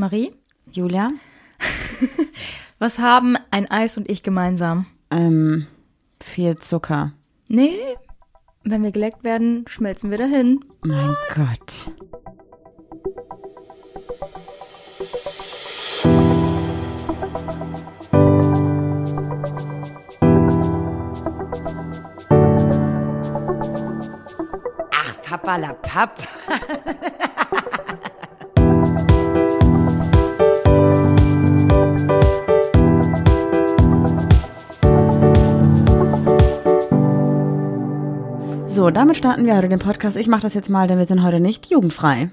Marie, Julia? was haben ein Eis und ich gemeinsam? Ähm, viel Zucker. Nee, wenn wir geleckt werden, schmelzen wir dahin. Mein Gott. Ach, Papalapap. So, damit starten wir heute den Podcast. Ich mache das jetzt mal, denn wir sind heute nicht jugendfrei.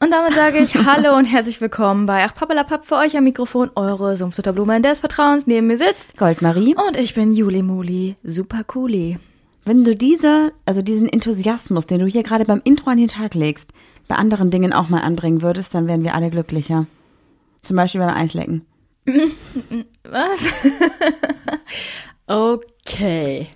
Und damit sage ich Hallo und herzlich willkommen bei Ach Pappelapapp für euch am Mikrofon, eure Sumpftutterblume des Vertrauens. Neben mir sitzt Goldmarie. und ich bin Juli Muli, super cooli. Wenn du diese, also diesen Enthusiasmus, den du hier gerade beim Intro an den Tag legst, bei anderen Dingen auch mal anbringen würdest, dann wären wir alle glücklicher. Zum Beispiel beim Eislecken. Was? okay.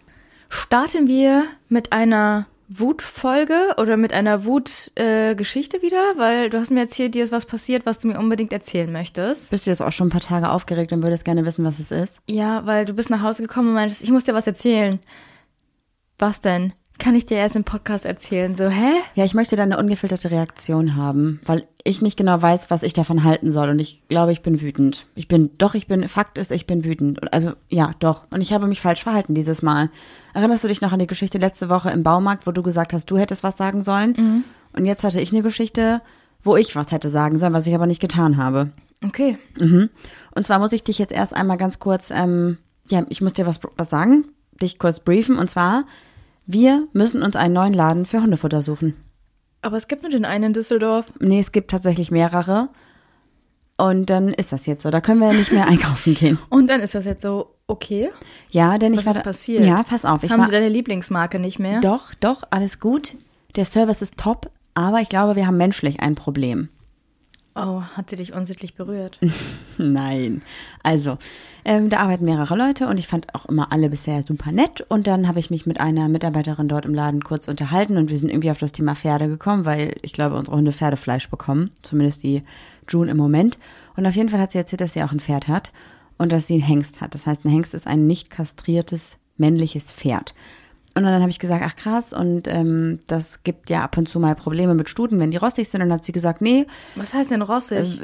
Starten wir mit einer Wutfolge oder mit einer Wutgeschichte äh, Geschichte wieder, weil du hast mir erzählt, dir ist was passiert, was du mir unbedingt erzählen möchtest. Bist du jetzt auch schon ein paar Tage aufgeregt und würdest gerne wissen, was es ist? Ja, weil du bist nach Hause gekommen und meintest, ich muss dir was erzählen. Was denn? Kann ich dir erst im Podcast erzählen? So, hä? Ja, ich möchte da eine ungefilterte Reaktion haben, weil ich nicht genau weiß, was ich davon halten soll und ich glaube, ich bin wütend. Ich bin, doch, ich bin, Fakt ist, ich bin wütend. Also, ja, doch. Und ich habe mich falsch verhalten dieses Mal. Erinnerst du dich noch an die Geschichte letzte Woche im Baumarkt, wo du gesagt hast, du hättest was sagen sollen? Und jetzt hatte ich eine Geschichte, wo ich was hätte sagen sollen, was ich aber nicht getan habe. Okay. Und zwar muss ich dich jetzt erst einmal ganz kurz, ähm, ja, ich muss dir was, was sagen, dich kurz briefen. Und zwar, wir müssen uns einen neuen Laden für Hundefutter suchen. Aber es gibt nur den einen in Düsseldorf. Nee, es gibt tatsächlich mehrere. Und dann ist das jetzt so. Da können wir nicht mehr einkaufen gehen. Und dann ist das jetzt so, okay. Ja, denn Was ich war ist da- passiert? Ja, pass auf. Ich Haben war, sie deine Lieblingsmarke nicht mehr? doch, doch, alles gut. Der Service ist top, aber ich glaube, wir haben menschlich ein Problem. Oh, hat sie dich unsittlich berührt? Nein. Also, ähm, da arbeiten mehrere Leute und ich fand auch immer alle bisher super nett. Und dann habe ich mich mit einer Mitarbeiterin dort im Laden kurz unterhalten und wir sind irgendwie auf das Thema Pferde gekommen, weil ich glaube, unsere Hunde Pferdefleisch bekommen. Zumindest die June im Moment. Und auf jeden Fall hat sie erzählt, dass sie auch ein Pferd hat und dass sie einen Hengst hat. Das heißt, ein Hengst ist ein nicht kastriertes männliches Pferd. Und dann habe ich gesagt, ach krass, und ähm, das gibt ja ab und zu mal Probleme mit Stuten, wenn die rossig sind. Und dann hat sie gesagt, nee, Was heißt denn rossig?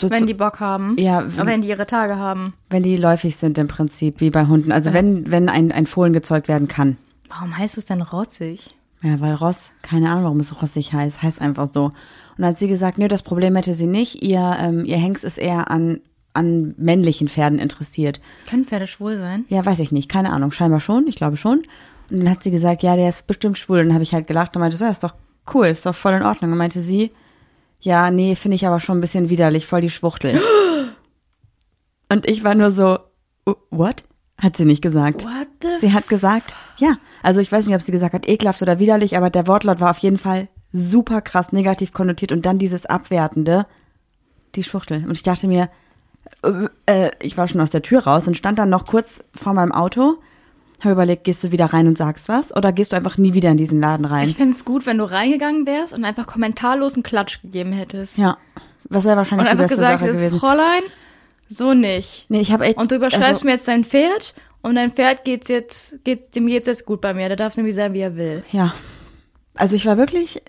so wenn die Bock haben? Ja, Aber wenn die ihre Tage haben. wenn die läufig sind im Prinzip, wie bei Hunden. Also wenn, wenn ein, ein Fohlen gezeugt werden kann. Warum heißt es denn rotzig? Ja, weil Ross, keine Ahnung, warum es rossig heißt, heißt einfach so. Und dann hat sie gesagt, nö, das Problem hätte sie nicht. Ihr, ähm, ihr Hengst ist eher an, an männlichen Pferden interessiert. Können Pferde schwul sein? Ja, weiß ich nicht, keine Ahnung, scheinbar schon, ich glaube schon. Und dann hat sie gesagt, ja, der ist bestimmt schwul. Und dann habe ich halt gelacht und meinte, so, ja, ist doch cool, ist doch voll in Ordnung. Und meinte sie, ja, nee, finde ich aber schon ein bisschen widerlich, voll die Schwuchtel. und ich war nur so, "Oh, what? Hat sie nicht gesagt. What the Sie hat gesagt, ja, also ich weiß nicht, ob sie gesagt hat, ekelhaft oder widerlich, aber der Wortlaut war auf jeden Fall super krass negativ konnotiert und dann dieses Abwertende, die Schwuchtel. Und ich dachte mir, äh, ich war schon aus der Tür raus und stand dann noch kurz vor meinem Auto, habe überlegt, gehst du wieder rein und sagst was oder gehst du einfach nie wieder in diesen Laden rein? Ich fände es gut, wenn du reingegangen wärst und einfach kommentarlos einen Klatsch gegeben hättest. ja, was wäre Und wahrscheinlich die einfach beste gesagt Sache hättest, gewesen. Fräulein, so nicht. Nee, ich habe echt Und du überschreibst also, mir jetzt dein Pferd und dein Pferd geht's jetzt, geht, dem geht's jetzt gut bei mir. Der darf nämlich sein, wie er will. Ja. Also ich war wirklich,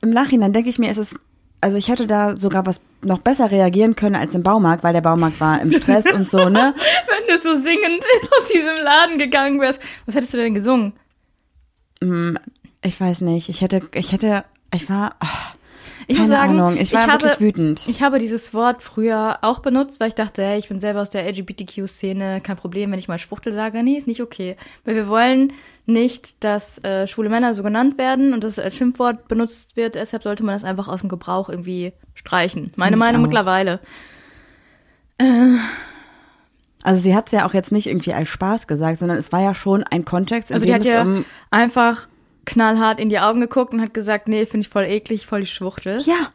im Nachhinein denke ich mir, es ist, also ich hätte da sogar was noch besser reagieren können als im Baumarkt, weil der Baumarkt war im Stress und so, ne? Wenn du so singend aus diesem Laden gegangen wärst, was hättest du denn gesungen? Ich weiß nicht, ich hätte, ich hätte, ich war, oh, Ich keine muss sagen, Ahnung, ich war habe, wirklich wütend. Ich habe dieses Wort früher auch benutzt, weil ich dachte, hey, ich bin selber aus der LGBTQ-Szene, kein Problem, wenn ich mal Schwuchtel sage. Nee, ist nicht okay. Weil wir wollen nicht, dass äh, schwule Männer so genannt werden und das als Schimpfwort benutzt wird. Deshalb sollte man das einfach aus dem Gebrauch irgendwie streichen. Meine ich Meinung auch. mittlerweile. Also sie hat es ja auch jetzt nicht irgendwie als Spaß gesagt, sondern es war ja schon ein Kontext, in Also die hat ja um, einfach knallhart in die Augen geguckt und hat gesagt, nee, finde ich voll eklig, voll die Schwuchtel. ja.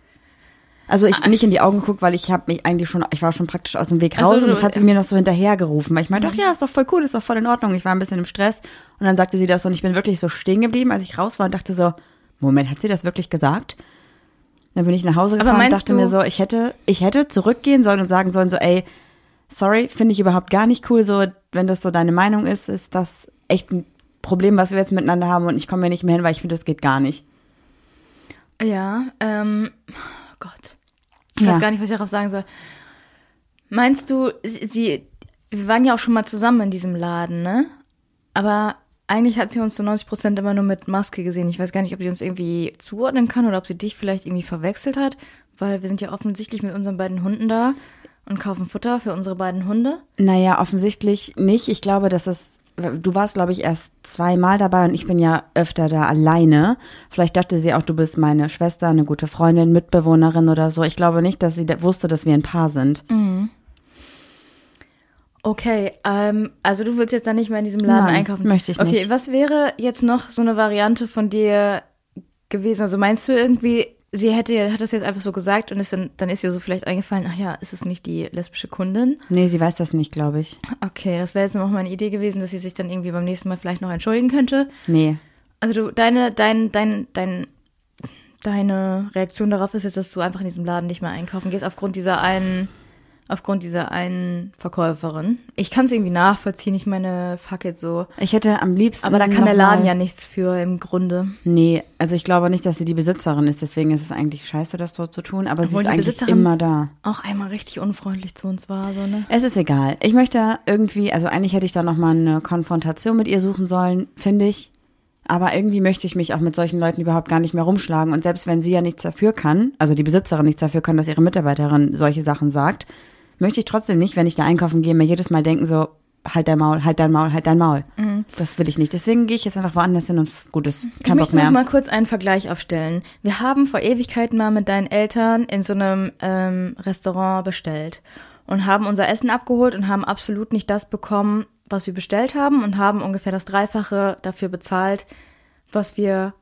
Also ich nicht in die Augen geguckt, weil ich habe mich eigentlich schon, ich war schon praktisch aus dem Weg raus und du- das hat sie mir noch so hinterhergerufen, weil ich meinte, doch ja, ist doch voll cool, ist doch voll in Ordnung. Ich war ein bisschen im Stress und dann sagte sie das und ich bin wirklich so stehen geblieben, als ich raus war und dachte so, Moment, hat sie das wirklich gesagt? Dann bin ich nach Hause gefahren und dachte mir so, ich hätte, ich hätte zurückgehen sollen und sagen sollen so, ey, sorry, finde ich überhaupt gar nicht cool, so, wenn das so deine Meinung ist, ist das echt ein Problem, was wir jetzt miteinander haben und ich komme mir nicht mehr hin, weil ich finde, das geht gar nicht. Ja, ähm, oh Gott. Ich Ja. weiß gar nicht, was ich darauf sagen soll. Meinst du, sie, sie, wir waren ja auch schon mal zusammen in diesem Laden, ne? Aber eigentlich hat sie uns zu 90 Prozent immer nur mit Maske gesehen. Ich weiß gar nicht, ob sie uns irgendwie zuordnen kann oder ob sie dich vielleicht irgendwie verwechselt hat, weil wir sind ja offensichtlich mit unseren beiden Hunden da und kaufen Futter für unsere beiden Hunde. Naja, offensichtlich nicht. Ich glaube, dass es, du warst, glaube ich, erst zweimal dabei und ich bin ja öfter da alleine. Vielleicht dachte sie auch, du bist meine Schwester, eine gute Freundin, Mitbewohnerin oder so. Ich glaube nicht, dass sie wusste, dass wir ein Paar sind. Okay, ähm, also du willst jetzt dann nicht mehr in diesem Laden Nein, einkaufen? möchte ich okay, nicht. was wäre jetzt noch so eine Variante von dir gewesen? Also meinst du irgendwie, sie hätte, hat das jetzt einfach so gesagt und ist dann, dann ist ihr so vielleicht eingefallen, ach ja, ist es nicht die lesbische Kundin? Nee, sie weiß das nicht, glaube ich. Okay, das wäre jetzt noch meine Idee gewesen, dass sie sich dann irgendwie beim nächsten Mal vielleicht noch entschuldigen könnte. Nee. Also du, deine, dein, dein, dein, deine Reaktion darauf ist jetzt, dass du einfach in diesem Laden nicht mehr einkaufen gehst, aufgrund dieser einen, aufgrund dieser einen Verkäuferin. Ich kann es irgendwie nachvollziehen, ich meine, fuck it so. Ich hätte am liebsten. Aber da kann der Laden ja nichts für im Grunde. Nee, also ich glaube nicht, dass sie die Besitzerin ist. Deswegen ist es eigentlich scheiße, das so zu tun. Aber Obwohl sie ist die eigentlich Besitzerin- immer da. Auch einmal richtig unfreundlich zu uns war, so, ne? Es ist egal. Ich möchte irgendwie, also eigentlich hätte ich da noch mal eine Konfrontation mit ihr suchen sollen, finde ich. Aber irgendwie möchte ich mich auch mit solchen Leuten überhaupt gar nicht mehr rumschlagen. Und selbst wenn sie ja nichts dafür kann, also die Besitzerin nichts dafür kann, dass ihre Mitarbeiterin solche Sachen sagt, möchte ich trotzdem nicht, wenn ich da einkaufen gehe, mir jedes Mal denken so, halt dein Maul, halt dein Maul, halt dein Maul. Das will ich nicht. Deswegen gehe ich jetzt einfach woanders hin und gut ist. Mhm. Ich Kein Bock möchte noch mehr. mal kurz einen Vergleich aufstellen. Wir haben vor Ewigkeiten mal mit deinen Eltern in so einem ähm, Restaurant bestellt und haben unser Essen abgeholt und haben absolut nicht das bekommen, was wir bestellt haben und haben ungefähr das Dreifache dafür bezahlt, was wir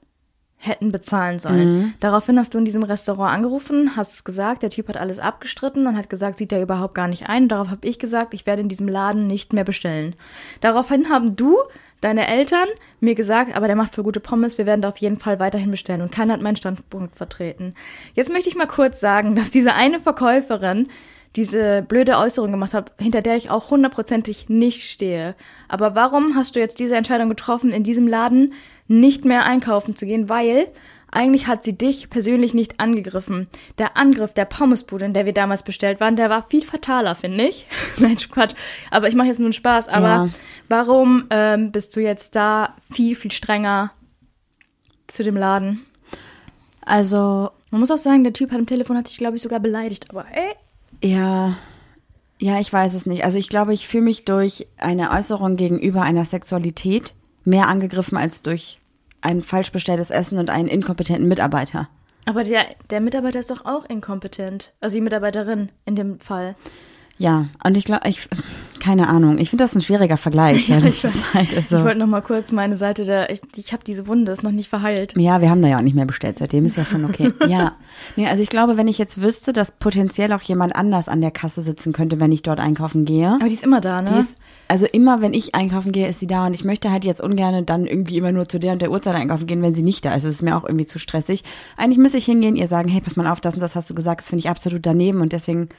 hätten bezahlen sollen. Daraufhin hast du in diesem Restaurant angerufen, hast es gesagt, der Typ hat alles abgestritten und hat gesagt, sieht er überhaupt gar nicht ein. Darauf habe ich gesagt, ich werde in diesem Laden nicht mehr bestellen. Daraufhin haben du, deine Eltern, mir gesagt, aber der macht für gute Pommes, wir werden da auf jeden Fall weiterhin bestellen. Und keiner hat meinen Standpunkt vertreten. Jetzt möchte ich mal kurz sagen, dass diese eine Verkäuferin diese blöde Äußerung gemacht hat, hinter der ich auch hundertprozentig nicht stehe. Aber warum hast du jetzt diese Entscheidung getroffen, in diesem Laden nicht mehr einkaufen zu gehen? Weil eigentlich hat sie dich persönlich nicht angegriffen. Der Angriff der Pommesbude, in der wir damals bestellt waren, der war viel fataler, finde ich. Nein, Quatsch. Aber ich mache jetzt nur einen Spaß. Aber Ja. warum ähm, bist du jetzt da viel, viel strenger zu dem Laden? Also, Man muss auch sagen, der Typ hat am Telefon hat dich, glaube ich, sogar beleidigt. Aber ey, Ja, ja, ich weiß es nicht. Also ich glaube, ich fühle mich durch eine Äußerung gegenüber einer Sexualität mehr angegriffen als durch ein falsch bestelltes Essen und einen inkompetenten Mitarbeiter. Aber der, der Mitarbeiter ist doch auch inkompetent. Also die Mitarbeiterin in dem Fall. Ja, und ich glaube, ich, keine Ahnung, ich finde das ein schwieriger Vergleich. Ja, ist halt Ich also, wollte noch mal kurz meine Seite der. Ich, ich habe diese Wunde, ist noch nicht verheilt. ja, wir haben da ja auch nicht mehr bestellt, seitdem ist ja schon okay. Ja, nee, also ich glaube, wenn ich jetzt wüsste, dass potenziell auch jemand anders an der Kasse sitzen könnte, wenn ich dort einkaufen gehe. Aber die ist immer da, ne? Die ist, also immer, wenn ich einkaufen gehe, ist sie da und ich möchte halt jetzt ungern dann irgendwie immer nur zu der und der Uhrzeit einkaufen gehen, wenn sie nicht da ist. Das ist mir auch irgendwie zu stressig. Eigentlich müsste ich hingehen, ihr sagen, hey, pass mal auf, das und das hast du gesagt, das finde ich absolut daneben und deswegen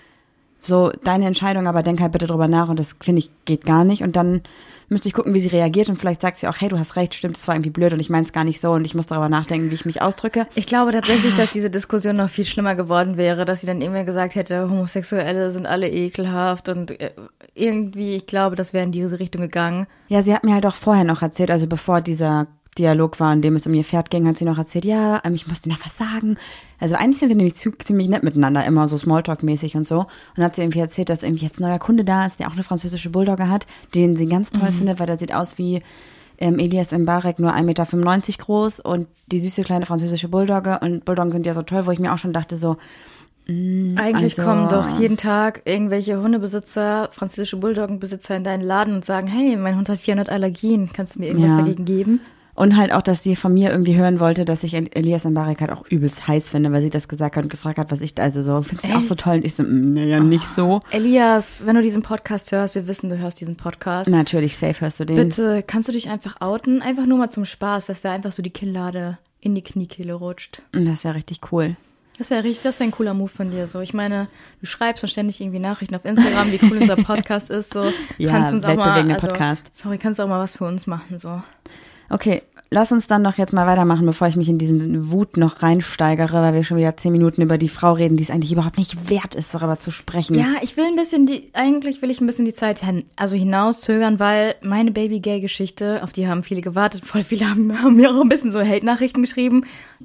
so deine Entscheidung, aber denk halt bitte drüber nach und das finde ich geht gar nicht und dann müsste ich gucken, wie sie reagiert und vielleicht sagt sie auch, hey, du hast recht, stimmt, das war irgendwie blöd und ich meine es gar nicht so und ich muss darüber nachdenken, wie ich mich ausdrücke. ich glaube tatsächlich, dass diese Diskussion noch viel schlimmer geworden wäre, dass sie dann irgendwer gesagt hätte, Homosexuelle sind alle ekelhaft und äh, irgendwie, ich glaube, das wäre in diese Richtung gegangen. Ja, sie hat mir halt auch vorher noch erzählt, also bevor dieser Dialog war, in dem es um ihr Pferd ging, hat sie noch erzählt, ja, ähm, ich musste noch was sagen. Also eigentlich sind wir nämlich ziemlich nett miteinander, immer so Smalltalk-mäßig und so. Und hat sie irgendwie erzählt, dass irgendwie jetzt ein neuer Kunde da ist, der auch eine französische Bulldogge hat, den sie ganz toll findet, weil der sieht aus wie ähm, Elias Mbarek, nur 1,95 Meter groß und die süße kleine französische Bulldogge. Und Bulldoggen sind ja so toll, wo ich mir auch schon dachte, so, Eigentlich Also- kommen doch jeden Tag irgendwelche Hundebesitzer, französische Bulldoggenbesitzer in deinen Laden und sagen, hey, mein Hund hat 400 Allergien, kannst du mir irgendwas Ja. dagegen geben? Und halt auch, dass sie von mir irgendwie hören wollte, dass ich El- Elias Mbarek halt auch übelst heiß finde, weil sie das gesagt hat und gefragt hat, was ich da, also so, findest du auch so toll? Und ich so, mm, naja, nicht so. Elias, wenn du diesen Podcast hörst, wir wissen, du hörst diesen Podcast. Natürlich, safe hörst du den. Bitte, kannst du dich einfach outen? Einfach nur mal zum Spaß, dass da einfach so die Kinnlade in die Kniekehle rutscht. Das wäre richtig cool. Das wäre richtig, das wäre ein cooler Move von dir. So, ich meine, du schreibst und ständig irgendwie Nachrichten auf Instagram, wie cool unser Podcast ist. So, Ja, kannst uns auch mal, also, Podcast. sorry, kannst du auch mal was für uns machen. So, Okay, lass uns dann doch jetzt mal weitermachen, bevor ich mich in diesen Wut noch reinsteigere, weil wir schon wieder zehn Minuten über die Frau reden, die es eigentlich überhaupt nicht wert ist, darüber zu sprechen. Ja, ich will ein bisschen die, eigentlich will ich ein bisschen die Zeit hin, also hinauszögern, weil meine Baby-Gay-Geschichte, auf die haben viele gewartet, voll viele haben, haben mir auch ein bisschen so Hate-Nachrichten geschrieben.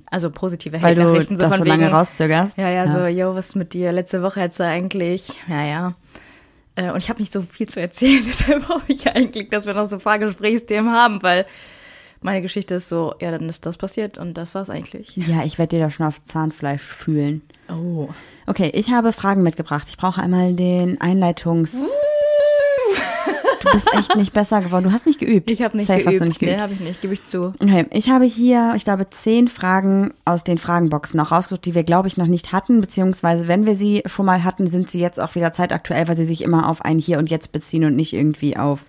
Also positive Hate-Nachrichten, so das von so wegen. lange rauszögerst. Ja, ja, so, yo, was ist mit dir? Letzte Woche hättest du eigentlich, ja, ja. Äh, Und ich habe nicht so viel zu erzählen, deshalb hoffe ich eigentlich, dass wir noch so ein paar Gesprächsthemen haben, weil meine Geschichte ist so, ja, dann ist das passiert und das war's eigentlich. Ja, ich werde dir da schon auf Zahnfleisch fühlen. Oh. Okay, ich habe Fragen mitgebracht. Ich brauche einmal den Einleitungs... Du bist echt nicht besser geworden. Du hast nicht geübt. Ich habe nicht Safe geübt. hast du nicht geübt. Nee, habe ich nicht, gebe ich zu. Okay, ich habe hier, ich glaube, zehn Fragen aus den Fragenboxen auch rausgesucht, die wir, glaube ich, noch nicht hatten, beziehungsweise wenn wir sie schon mal hatten, sind sie jetzt auch wieder zeitaktuell, weil sie sich immer auf ein Hier und Jetzt beziehen und nicht irgendwie auf,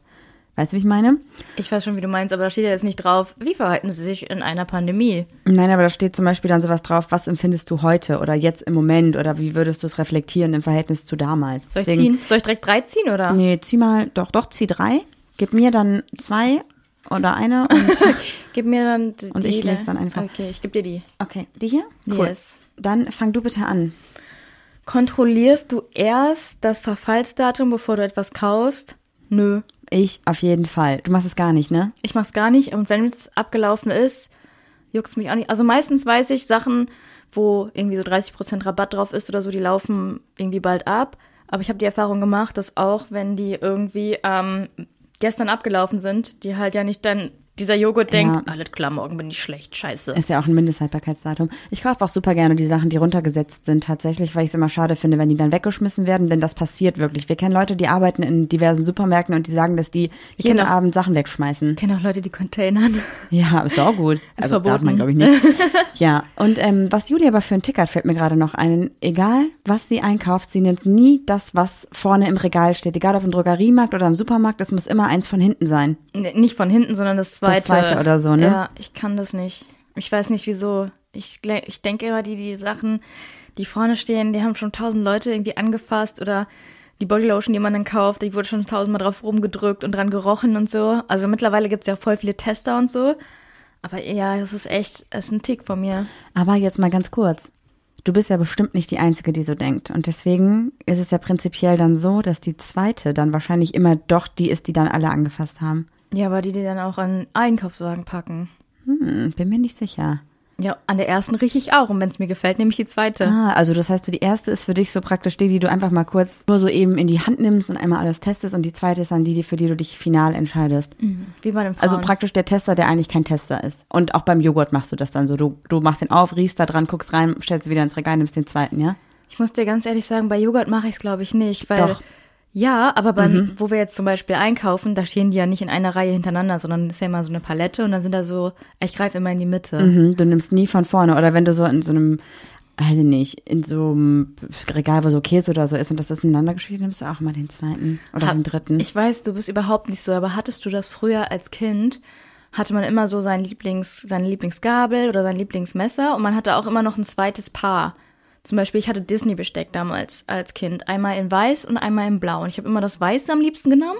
weißt du, wie ich meine? Ich weiß schon, wie du meinst, aber da steht ja jetzt nicht drauf, wie verhalten sie sich in einer Pandemie? Nein, aber da steht zum Beispiel dann sowas drauf, was empfindest du heute oder jetzt im Moment oder wie würdest du es reflektieren im Verhältnis zu damals? Soll ich ziehen? Soll ich direkt drei ziehen oder? Nee, zieh mal, doch, doch, zieh drei. Gib mir dann zwei oder eine und, Gib mir dann die. Und ich lese dann einfach. Okay, ich gebe dir die. okay, die hier? Cool. Yes. Dann fang du bitte an. Kontrollierst du erst das Verfallsdatum, bevor du etwas kaufst? Nö. Ich auf jeden Fall. Du machst es gar nicht, ne? Ich mach's gar nicht. Und wenn es abgelaufen ist, juckt's mich auch nicht. Also meistens weiß ich Sachen, wo irgendwie so 30% Rabatt drauf ist oder so, die laufen irgendwie bald ab. Aber ich habe die Erfahrung gemacht, dass auch wenn die irgendwie ähm, gestern abgelaufen sind, die halt ja nicht dann dieser Joghurt Ja. denkt, alles klar, morgen bin ich schlecht, scheiße. Ist ja auch ein Mindesthaltbarkeitsdatum. Ich kaufe auch super gerne die Sachen, die runtergesetzt sind, tatsächlich, weil ich es immer schade finde, wenn die dann weggeschmissen werden, denn das passiert wirklich. Wir kennen Leute, die arbeiten in diversen Supermärkten und die sagen, dass die jeden Abend Sachen wegschmeißen. Ich kenne auch Leute, die containern. Ja, ist auch gut. also darf verboten. man, glaube ich, nicht. ja, und ähm, was Julia aber für einen Tick hat, fällt mir gerade noch ein. Egal, was sie einkauft, sie nimmt nie das, was vorne im Regal steht. Egal ob im Drogeriemarkt oder im Supermarkt, es muss immer eins von hinten sein. Nicht von hinten, sondern das zweite. zweite oder so, ne? Ja, ich kann das nicht. Ich weiß nicht wieso. Ich, ich denke immer, die, die Sachen, die vorne stehen, die haben schon tausend Leute irgendwie angefasst oder die Bodylotion, die man dann kauft, die wurde schon tausendmal drauf rumgedrückt und dran gerochen und so. Also mittlerweile gibt's ja voll viele Tester und so. Aber ja, das ist echt, das ist ein Tick von mir. Aber jetzt mal ganz kurz. Du bist ja bestimmt nicht die Einzige, die so denkt. Und deswegen ist es ja prinzipiell dann so, dass die zweite dann wahrscheinlich immer doch die ist, die dann alle angefasst haben. Ja, aber die, die dann auch an Einkaufswagen packen. Hm, bin mir nicht sicher. Ja, an der ersten rieche ich auch. Und wenn es mir gefällt, nehme ich die zweite. Ah, also das heißt, die erste ist für dich so praktisch die, die du einfach mal kurz nur so eben in die Hand nimmst und einmal alles testest und die zweite ist dann die, für die du dich final entscheidest. Wie bei Frauen. Also praktisch der Tester, der eigentlich kein Tester ist. Und auch beim Joghurt machst du das dann so. Du, du machst den auf, riechst da dran, guckst rein, stellst wieder ins Regal, nimmst den zweiten, ja? Ich muss dir ganz ehrlich sagen, bei Joghurt mache ich es, glaube ich, nicht. Weil, Doch. Ja, aber beim, wo wir jetzt zum Beispiel einkaufen, da stehen die ja nicht in einer Reihe hintereinander, sondern es ist ja immer so eine Palette und dann sind da so, ich greife immer in die Mitte. Mhm, du nimmst nie von vorne. Oder wenn du so in so einem, weiß ich nicht, in so einem Regal, wo so Käse oder so ist und das ist ineinander geschüttet, nimmst du auch mal den zweiten oder Ha- den dritten. Ich weiß, du bist überhaupt nicht so, aber hattest du das früher als Kind? Hatte man immer so sein Lieblings, seine Lieblingsgabel oder sein Lieblingsmesser und man hatte auch immer noch ein zweites Paar. Zum Beispiel, ich hatte Disney-Besteck damals als Kind. Einmal in weiß und einmal in blau. Und ich habe immer das Weiße am liebsten genommen.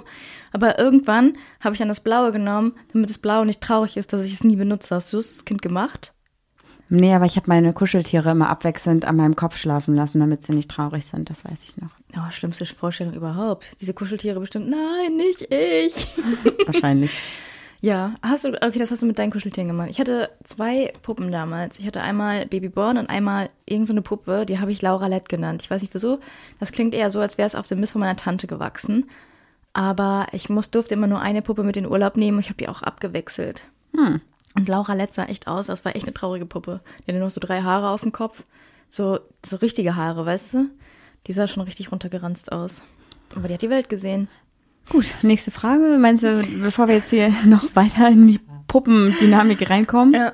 Aber irgendwann habe ich dann das Blaue genommen, damit das Blaue nicht traurig ist, dass ich es nie benutze. Hast du es als Kind gemacht? nee, aber ich habe meine Kuscheltiere immer abwechselnd an meinem Kopf schlafen lassen, damit sie nicht traurig sind. Das weiß ich noch. Oh, schlimmste Vorstellung überhaupt. Diese Kuscheltiere bestimmt, nein, nicht ich. Wahrscheinlich. Ja, hast du, okay, das hast du mit deinen Kuscheltieren gemacht. Ich hatte zwei Puppen damals. Ich hatte einmal Babyborn und einmal irgendeine so eine Puppe, die habe ich Laura Lett genannt. Ich weiß nicht wieso. Das klingt eher so, als wäre es auf dem Mist von meiner Tante gewachsen. Aber ich muss, durfte immer nur eine Puppe mit in den Urlaub nehmen und ich habe die auch abgewechselt. Und Laura Lett sah echt aus, das war echt eine traurige Puppe. Die hatte nur so drei Haare auf dem Kopf. So, so richtige Haare, weißt du? Die sah schon richtig runtergeranzt aus. Aber die hat die Welt gesehen. Gut, nächste Frage. Meinst du, bevor wir jetzt hier noch weiter in die Puppendynamik reinkommen? Ja.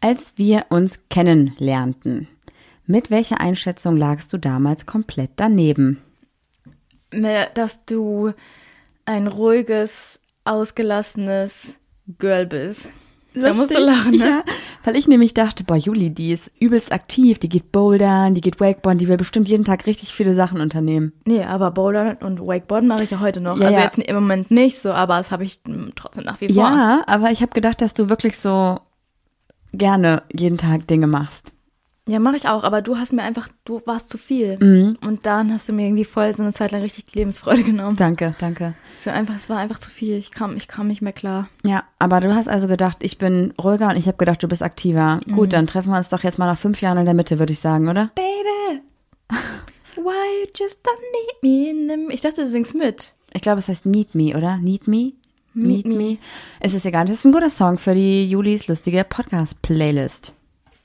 Als wir uns kennenlernten, mit welcher Einschätzung lagst du damals komplett daneben? dass du ein ruhiges, ausgelassenes Girl bist. Da musst du Lustig, lachen, ne? Ja. Weil ich nämlich dachte, boah, Juli, die ist übelst aktiv, die geht bouldern, die geht Wakeboarden, die will bestimmt jeden Tag richtig viele Sachen unternehmen. Nee, aber Bouldern und Wakeboarden mache ich ja heute noch. Ja, also ja. jetzt im Moment nicht so, aber das habe ich trotzdem nach wie vor. Ja, aber ich habe gedacht, dass du wirklich so gerne jeden Tag Dinge machst. Ja, mache ich auch, aber du hast mir einfach, du warst zu viel. Mhm. Und dann hast du mir irgendwie voll so eine Zeit lang richtig die Lebensfreude genommen. Danke, danke. Es war einfach, es war einfach zu viel. Ich kam, ich kam nicht mehr klar. Ja, aber du hast also gedacht, ich bin ruhiger und ich habe gedacht, du bist aktiver. Mhm. Gut, dann treffen wir uns doch jetzt mal nach fünf Jahren in der Mitte, würde ich sagen, oder? Baby, why you just don't need me in the... Ich dachte, du singst mit. Ich glaube, es heißt Need Me, oder? Need Me? Meet Me. Es ist egal, das ist ein guter Song für die Julis lustige Podcast-Playlist.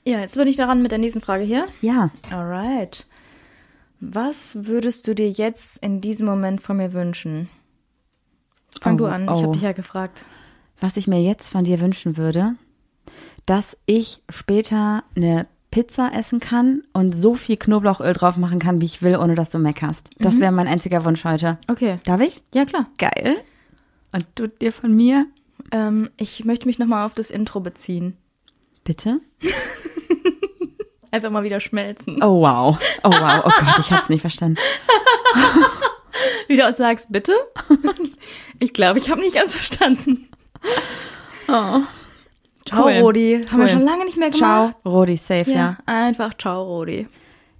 Ja, jetzt bin ich daran mit der nächsten Frage hier. Ja. Alright. Was würdest du dir jetzt in diesem Moment von mir wünschen? Fang Oh, du an, ich oh. habe dich ja gefragt. Was ich mir jetzt von dir wünschen würde, dass ich später eine Pizza essen kann und so viel Knoblauchöl drauf machen kann, wie ich will, ohne dass du meckerst. Das wäre mein einziger Wunsch heute. Okay. Darf ich? Ja, klar. Geil. Und du dir von mir? Ähm, ich möchte mich nochmal auf das Intro beziehen. Bitte? Einfach mal wieder schmelzen. Oh wow. Oh wow. Oh Gott, ich hab's nicht verstanden. Wie du auch sagst, bitte? ich glaube, ich habe nicht ganz verstanden. Oh. Ciao, Cool. Rodi. Haben wir Cool. schon lange nicht mehr Ciao, gemacht. Rodi, safe, ja. Ja, einfach ciao, Rodi.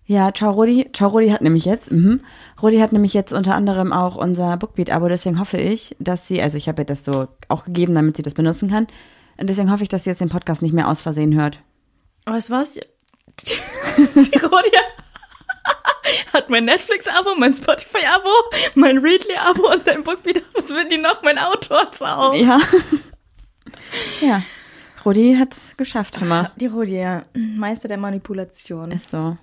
Ja, ciao Rodi. Ciao Rodi hat nämlich jetzt, mhm. Rodi hat nämlich jetzt unter anderem auch unser Bookbeat-Abo, deswegen hoffe ich, dass sie, also ich habe ihr das so auch gegeben, damit sie das benutzen kann. Und deswegen hoffe ich, dass sie jetzt den Podcast nicht mehr aus Versehen hört. Weißt du was? Die Rodi hat mein Netflix-Abo, mein Spotify-Abo, mein Readly-Abo und dein Bookbeat-Abo. Was will die noch? Mein Auto hat's auch. Ja. ja. Rodi hat's geschafft, Hammer. Die Rodi, ja. Meister der Manipulation. Ist so.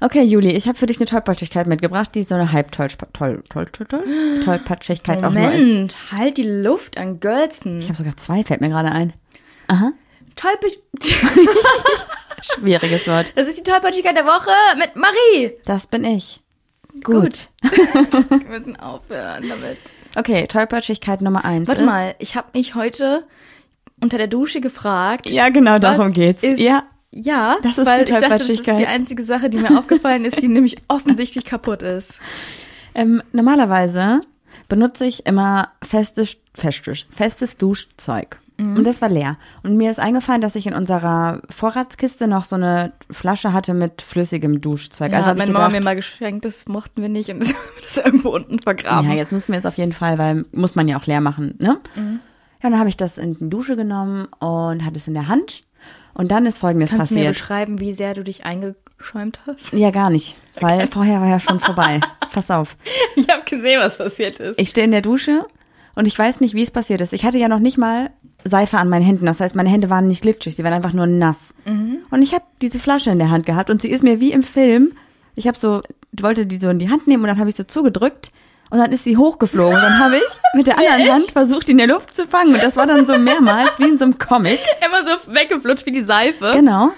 Okay, Juli, ich habe für dich eine Tollpatschigkeit mitgebracht, die so eine Halbtollpatschigkeit toll, toll, toll, Tollpatschigkeit auch nur ist. Moment, halt die Luft an Gölzen. Ich habe sogar zwei, fällt mir gerade ein. Aha. Tollpatsch Schwieriges Wort. Das ist die Tollpatschigkeit der Woche mit Marie. Das bin ich. Gut. Wir müssen aufhören damit. Okay, Tollpatschigkeit Nummer eins. Warte mal, ich habe mich heute unter der Dusche gefragt. Ja, genau, darum geht's. Ist, ja, ja, Das ist weil die ich dachte, das ist die einzige Sache, die mir aufgefallen ist, die nämlich offensichtlich kaputt ist. ähm, normalerweise benutze ich immer festes, festes, festes Duschzeug. Mhm. Und das war leer. Und mir ist eingefallen, dass ich in unserer Vorratskiste noch so eine Flasche hatte mit flüssigem Duschzeug. Ja, also meine Mama mir mal geschenkt, das mochten wir nicht und das haben wir das irgendwo unten vergraben. ja, jetzt nutzen wir es auf jeden Fall, weil muss man ja auch leer machen, ne? Mhm. Ja, und dann habe ich das in die Dusche genommen und hatte es in der Hand. Und dann ist Folgendes Kannst du mir passiert. beschreiben, wie sehr du dich eingeschäumt hast? Ja, gar nicht, weil vorher war ja schon vorbei. Pass auf. Ich habe gesehen, was passiert ist. Ich stehe in der Dusche und ich weiß nicht, wie es passiert ist. Ich hatte ja noch nicht mal Seife an meinen Händen. Das heißt, meine Hände waren nicht glitschig, sie waren einfach nur nass. Und ich habe diese Flasche in der Hand gehabt und sie ist mir wie im Film. Ich habe so, wollte die so in die Hand nehmen und dann habe ich so zugedrückt und dann ist sie hochgeflogen. Und dann habe ich mit der anderen Hand versucht, die in der Luft zu fangen. Und das war dann so mehrmals, wie in so einem Comic. Immer so weggeflutscht wie die Seife. Genau.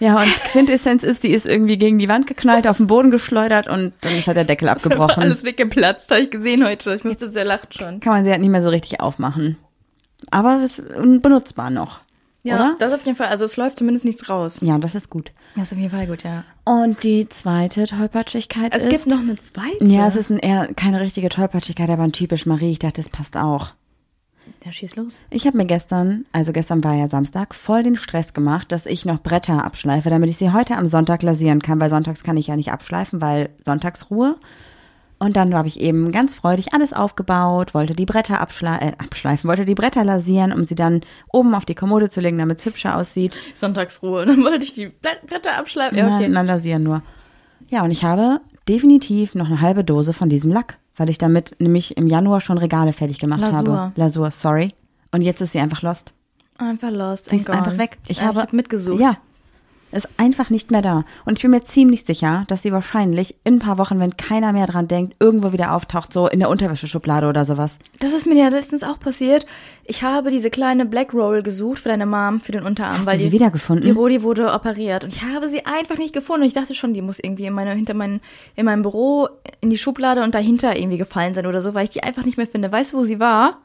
Ja, und Quintessenz ist, die ist irgendwie gegen die Wand geknallt, auf den Boden geschleudert und dann ist halt der Deckel Das abgebrochen. alles weggeplatzt, habe ich gesehen heute. Ich musste sehr lachen schon. kann man sie halt nicht mehr so richtig aufmachen. Aber es ist benutzbar noch. Ja, oder? das auf jeden Fall. Also es läuft zumindest nichts raus. Ja, das ist gut. Das ist auf jeden Fall gut, ja. Und die zweite Tollpatschigkeit Es ist. gibt noch eine zweite. Ja, es ist ein eher keine richtige Tollpatschigkeit, aber ein typisch Marie. Ich dachte, das passt auch. Ja, schieß los. Ich habe mir gestern, also gestern war ja Samstag, voll den Stress gemacht, dass ich noch Bretter abschleife, damit ich sie heute am Sonntag lasieren kann, weil sonntags kann ich ja nicht abschleifen, weil Sonntagsruhe. Und dann habe ich eben ganz freudig alles aufgebaut, wollte die Bretter abschle äh, abschleifen, wollte die Bretter lasieren, um sie dann oben auf die Kommode zu legen, damit es hübscher aussieht. Sonntagsruhe. Dann wollte ich die Bretter abschleifen. Ja, okay. Nein, nein, lasieren nur. Ja, und ich habe definitiv noch eine halbe Dose von diesem Lack, weil ich damit nämlich im Januar schon Regale fertig gemacht Lasur. habe. Lasur, sorry. Und jetzt ist sie einfach lost. Einfach lost. Sie ist einfach gone. weg. Ich Ja, habe hab mitgesucht. Ja. Ist einfach nicht mehr da. Und ich bin mir ziemlich sicher, dass sie wahrscheinlich in ein paar Wochen, wenn keiner mehr dran denkt, irgendwo wieder auftaucht, so in der Unterwäscheschublade oder sowas. Das ist mir ja letztens auch passiert. Ich habe diese kleine Black Roll gesucht für deine Mom, für den Unterarm. Hast weil du sie die, wiedergefunden? Die Rodi wurde operiert und ich habe sie einfach nicht gefunden. Und ich dachte schon, die muss irgendwie in, meine, hinter mein, in meinem Büro in die Schublade und dahinter irgendwie gefallen sein oder so, weil ich die einfach nicht mehr finde. Weißt du, wo sie war?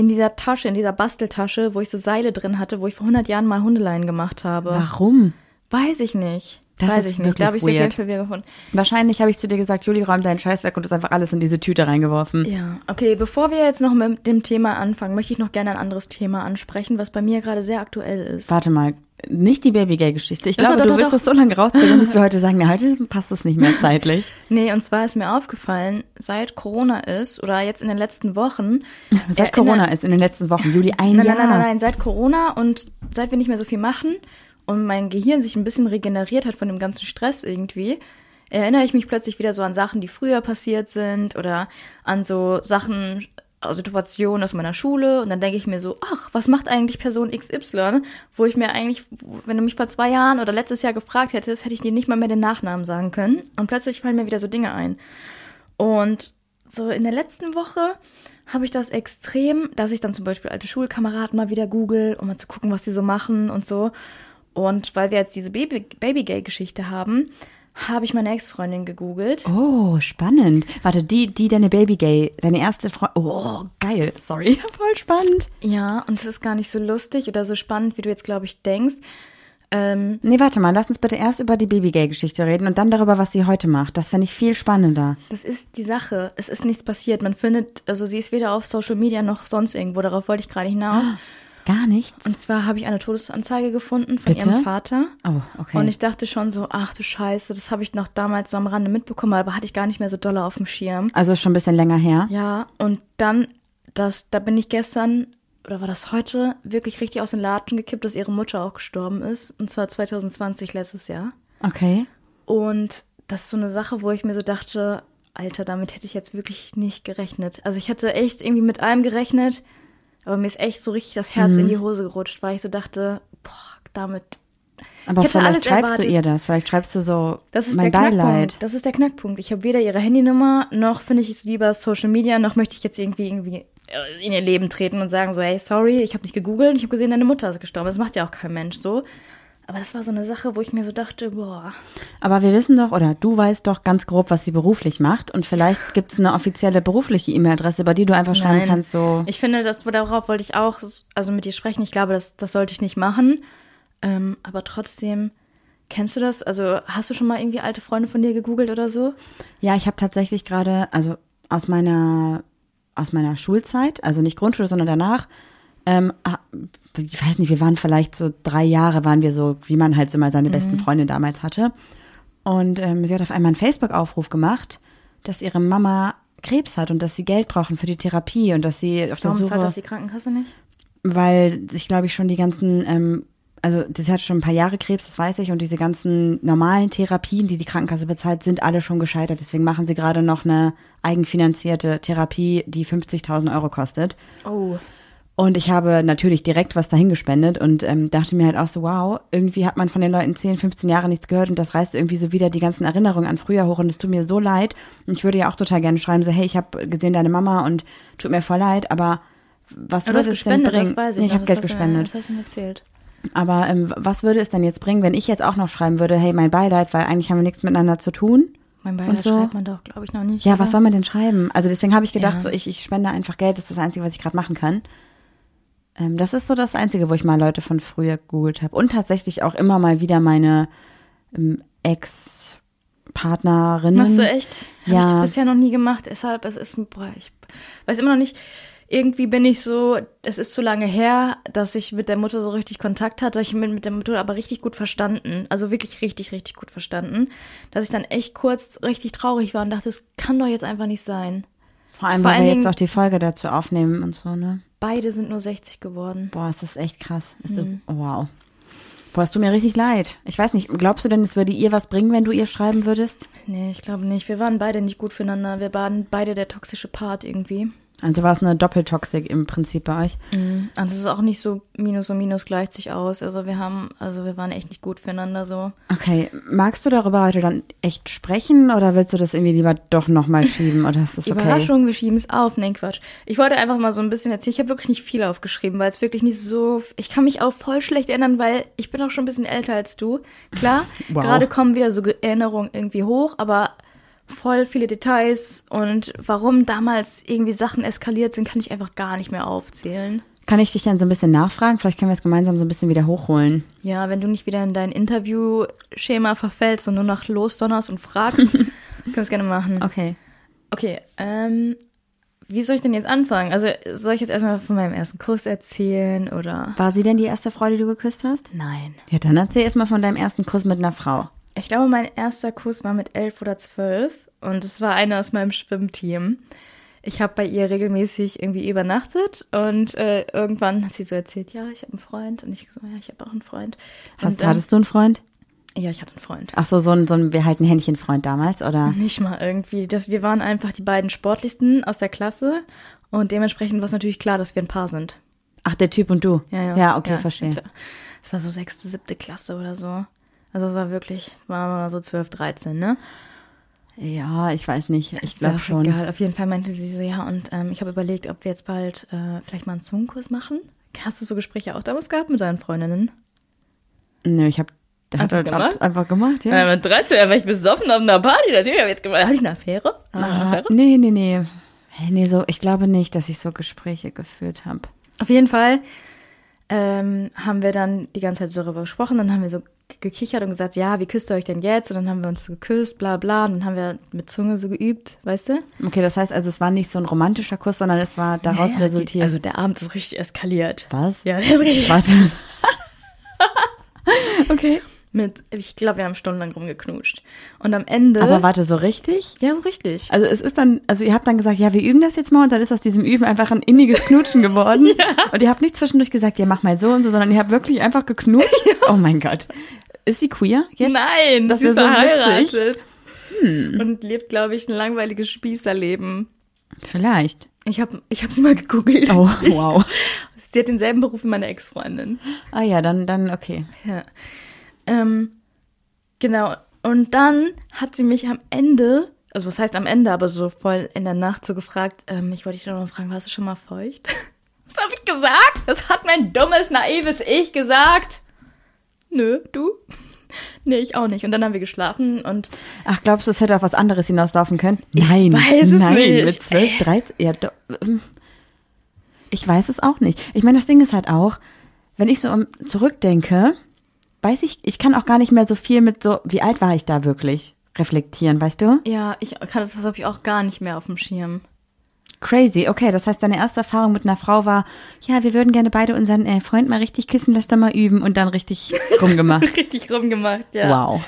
In dieser Tasche, in dieser Basteltasche, wo ich so Seile drin hatte, wo ich vor 100 Jahren mal Hundeleien gemacht habe. Warum? Weiß ich nicht. Das Weiß ist ich nicht. Habe ich weird. Geld für gefunden. Wahrscheinlich habe ich zu dir gesagt, Juli, räum deinen Scheiß weg und ist einfach alles in diese Tüte reingeworfen. Ja, okay, bevor wir jetzt noch mit dem Thema anfangen, möchte ich noch gerne ein anderes Thema ansprechen, was bei mir gerade sehr aktuell ist. Warte mal, nicht die Babygay-Geschichte. Ich Doch, glaube, doch, du doch, willst doch. das so lange rauszögern, bis wir heute sagen, na, heute passt es nicht mehr zeitlich. Nee, und zwar ist mir aufgefallen, seit Corona ist oder jetzt in den letzten Wochen. Seit Corona ist in den letzten Wochen, Juli, ein Nein, Jahr. nein, nein, nein, nein, seit Corona und seit wir nicht mehr so viel machen und mein Gehirn sich ein bisschen regeneriert hat von dem ganzen Stress irgendwie, erinnere ich mich plötzlich wieder so an Sachen, die früher passiert sind oder an so Sachen, äh, Situationen aus meiner Schule und dann denke ich mir so, ach, was macht eigentlich Person XY, wo ich mir eigentlich, wenn du mich vor zwei Jahren oder letztes Jahr gefragt hättest, hätte ich dir nicht mal mehr den Nachnamen sagen können und plötzlich fallen mir wieder so Dinge ein. Und so in der letzten Woche habe ich das extrem, dass ich dann zum Beispiel alte Schulkameraden mal wieder google, um mal zu gucken, was die so machen und so. Und weil wir jetzt diese Baby- Babygay-Geschichte haben, habe ich meine Ex-Freundin gegoogelt. Oh, spannend. Warte, die, die deine Babygay, deine erste Frau. Oh, geil. Sorry, voll spannend. Ja, und es ist gar nicht so lustig oder so spannend, wie du jetzt, glaube ich, denkst. Ähm, Nee, warte mal, lass uns bitte erst über die Babygay-Geschichte reden und dann darüber, was sie heute macht. Das fände ich viel spannender. das ist die Sache. Es ist nichts passiert. Man findet, also sie ist weder auf Social Media noch sonst irgendwo. Darauf wollte ich gerade hinaus. Gar nichts. Und zwar habe ich eine Todesanzeige gefunden von Bitte? ihrem Vater. Oh, okay. Und ich dachte schon so, ach du Scheiße, das habe ich noch damals so am Rande mitbekommen, aber hatte ich gar nicht mehr so doll auf dem Schirm. also ist schon ein bisschen länger her. Ja, und dann, das, da bin ich gestern, oder war das heute, wirklich richtig aus den Latschen gekippt, dass ihre Mutter auch gestorben ist. Und zwar 2020, letztes Jahr. Okay. Und das ist so eine Sache, wo ich mir so dachte, Alter, damit hätte ich jetzt wirklich nicht gerechnet. Also ich hatte echt irgendwie mit allem gerechnet, aber mir ist echt so richtig das Herz Mhm. in die Hose gerutscht, weil ich so dachte, boah, damit Aber vielleicht schreibst erwartet. du ihr das. Vielleicht schreibst du so Das ist mein Beileid. Das ist der Knackpunkt. Ich habe weder ihre Handynummer, noch finde ich es lieber Social Media, noch möchte ich jetzt irgendwie irgendwie äh, in ihr Leben treten und sagen so, hey, sorry, ich habe nicht gegoogelt, ich habe gesehen, deine Mutter ist gestorben. Das macht ja auch kein Mensch so. Aber das war so eine Sache, wo ich mir so dachte, boah, Aber wir wissen doch, oder du weißt doch ganz grob, was sie beruflich macht. Und vielleicht gibt es eine offizielle berufliche E-Mail-Adresse, über die du einfach schreiben Nein. kannst, so. Ich finde, das, darauf wollte ich auch, also mit dir sprechen. Ich glaube, das, das sollte ich nicht machen. Ähm, aber trotzdem, kennst du das? Also hast du schon mal irgendwie alte Freunde von dir gegoogelt oder so? Ja, ich habe tatsächlich gerade, also aus meiner, aus meiner Schulzeit, also nicht Grundschule, sondern danach, ähm, ah, ich weiß nicht, wir waren vielleicht so drei Jahre, waren wir so, wie man halt so mal seine besten Freunde damals hatte. Und ähm, sie hat auf einmal einen Facebook-Aufruf gemacht, dass ihre Mama Krebs hat und dass sie Geld brauchen für die Therapie und dass sie auf der Warum Suche zahlt das die Krankenkasse nicht? weil sich, glaube ich, schon die ganzen, ähm, also das hat schon ein paar Jahre Krebs, das weiß ich, und diese ganzen normalen Therapien, die die Krankenkasse bezahlt, sind alle schon gescheitert. Deswegen machen sie gerade noch eine eigenfinanzierte Therapie, die 50.000 Euro kostet. Oh. Und ich habe natürlich direkt was dahin gespendet und ähm, dachte mir halt auch so, wow, irgendwie hat man von den Leuten 10, 15 Jahre nichts gehört und das reißt irgendwie so wieder die ganzen Erinnerungen an früher hoch und es tut mir so leid. Und ich würde ja auch total gerne schreiben, so, hey, ich habe gesehen deine Mama und tut mir voll leid, aber was Aber würde es denn gespendet, bringen? ich. Nee, ich habe Geld hast du gespendet. Das hast du mir erzählt. Aber ähm, was würde es denn jetzt bringen, wenn ich jetzt auch noch schreiben würde, hey, mein Beileid, weil eigentlich haben wir nichts miteinander zu tun? Mein Und Beileid so? schreibt man doch, glaube ich, noch nicht. Ja, oder? was soll man denn schreiben? Also deswegen habe ich gedacht, Ja. so ich, ich spende einfach Geld, das ist das Einzige, was ich gerade machen kann. Ähm, das ist so das Einzige, wo ich mal Leute von früher gegoogelt habe. Und tatsächlich auch immer mal wieder meine ähm, Ex-Partnerinnen. Machst du echt? Habe Ja. ich bisher noch nie gemacht. Deshalb, es ist, boah, ich weiß immer noch nicht. Irgendwie bin ich so, es ist zu lange her, dass ich mit der Mutter so richtig Kontakt hatte. Ich bin mit der Mutter aber richtig gut verstanden. Also wirklich richtig, richtig gut verstanden. Dass ich dann echt kurz richtig traurig war und dachte, es kann doch jetzt einfach nicht sein. Vor allem, vor weil wir jetzt Dingen- auch die Folge dazu aufnehmen und so, ne? Beide sind nur 60 geworden. Boah, es ist echt krass. Ist so, Mhm. oh, wow. Boah, es tut mir richtig leid. Ich weiß nicht, glaubst du denn, es würde ihr was bringen, wenn du ihr schreiben würdest? Nee, ich glaube nicht. Wir waren beide nicht gut füreinander. Wir waren beide der toxische Part irgendwie. Also war es eine Doppeltoxik im Prinzip bei euch. Und es ist auch nicht so Minus und Minus gleicht sich aus. Also wir haben, also wir waren echt nicht gut füreinander so. Okay, magst du darüber heute dann echt sprechen oder willst du das irgendwie lieber doch nochmal schieben oder ist das okay? Überraschung, wir schieben es auf. Nein, Quatsch. Ich wollte einfach mal so ein bisschen erzählen. Ich habe wirklich nicht viel aufgeschrieben, weil es wirklich nicht so. Ich kann mich auch voll schlecht erinnern, weil ich bin auch schon ein bisschen älter als du. Klar, Wow. gerade kommen wieder so Erinnerungen irgendwie hoch, aber voll viele Details und warum damals irgendwie Sachen eskaliert sind, kann ich einfach gar nicht mehr aufzählen. Kann ich dich dann so ein bisschen nachfragen? Vielleicht können wir es gemeinsam so ein bisschen wieder hochholen. Ja, wenn du nicht wieder in dein Interviewschema verfällst und nur nach losdonnerst und fragst, können wir es gerne machen. Okay. Okay, ähm, wie soll ich denn jetzt anfangen? Also soll ich jetzt erstmal von meinem ersten Kuss erzählen oder? War sie denn die erste Frau, die du geküsst hast? Nein. Ja, dann erzähl erstmal von deinem ersten Kuss mit einer Frau. Ich glaube, mein erster Kuss war mit elf oder zwölf und es war einer aus meinem Schwimmteam. Ich habe bei ihr regelmäßig irgendwie übernachtet und äh, irgendwann hat sie so erzählt, ja, ich habe einen Freund und ich so, ja, ich habe auch einen Freund. Hast, und, ähm, hattest du einen Freund? ja, ich hatte einen Freund. Ach so, so ein, so ein wir halten Händchen-Freund damals, oder? Nicht mal irgendwie. Das, wir waren einfach die beiden sportlichsten aus der Klasse und dementsprechend war es natürlich klar, dass wir ein Paar sind. Ach, der Typ und du? Ja, ja. Ja, okay, verstehe. klar. Es war so sechste, siebte Klasse oder so. Also es war wirklich, war so 12, 13, ne? Ja, ich weiß nicht. Ich glaube schon. Egal. Auf jeden Fall meinte sie so, ja, und ähm, ich habe überlegt, ob wir jetzt bald äh, vielleicht mal einen Zungenkurs machen. Hast du so Gespräche auch damals gehabt mit deinen Freundinnen? Nö, ich habe Einfach er gemacht? ab- einfach gemacht, ja. Ja, mit 13 war ich besoffen auf einer Party. Natürlich habe ich jetzt gemacht. Hatte ich eine Affäre? Eine Ah, Affäre? nee, nee, nee. Nee, so, ich glaube nicht, dass ich so Gespräche geführt habe. Auf jeden Fall ähm, haben wir dann die ganze Zeit so darüber gesprochen. Dann haben wir so gekichert und gesagt, ja, wie küsst ihr euch denn jetzt? Und dann haben wir uns so geküsst, bla bla. Und dann haben wir mit Zunge so geübt, weißt du? Okay, das heißt also, es war nicht so ein romantischer Kuss, sondern es war daraus Ja, ja, resultiert. Die, also der Abend ist richtig eskaliert. Was? Ja, der ist richtig Warte. okay. Mit, ich glaube, wir haben stundenlang rumgeknutscht. Und am Ende. Aber warte, so richtig? ja, so richtig. Also es ist dann, also ihr habt dann gesagt, ja, wir üben das jetzt mal und dann ist aus diesem Üben einfach ein inniges Knutschen geworden. Und ihr habt nicht zwischendurch gesagt, ja, mach mal so und so, sondern ihr habt wirklich einfach geknutscht. Oh mein Gott. Ist sie queer jetzt? Nein, Das sie ist so verheiratet. Und lebt, glaube ich, ein langweiliges Spießerleben. Vielleicht. Ich habe ich hab sie mal gegoogelt. Oh, wow. Sie hat denselben Beruf wie meine Ex-Freundin. Ah ja, dann, dann, okay. Ja. Ähm, genau. Und dann hat sie mich am Ende, also was heißt am Ende, aber so voll in der Nacht so gefragt, ähm, ich wollte dich doch noch fragen, warst du schon mal feucht? Was habe ich gesagt? Das hat mein dummes, naives Ich gesagt. Nö, du? Nee, ich auch nicht. Und dann haben wir geschlafen und Ach, glaubst du, es hätte auf was anderes hinauslaufen können? Ich Nein. weiß es nein, nicht. Mit 12, 13, ja, do, ähm, ich weiß es auch nicht. Ich meine, das Ding ist halt auch, wenn ich so um- zurückdenke, weiß ich, ich kann auch gar nicht mehr so viel mit so, wie alt war ich da wirklich, reflektieren, weißt du? ja, ich kann das, habe ich auch gar nicht mehr auf dem Schirm. Crazy, okay, das heißt, deine erste Erfahrung mit einer Frau war, ja, wir würden gerne beide unseren äh, Freund mal richtig küssen, lass da mal üben und dann richtig rumgemacht. Richtig rumgemacht, ja. Wow.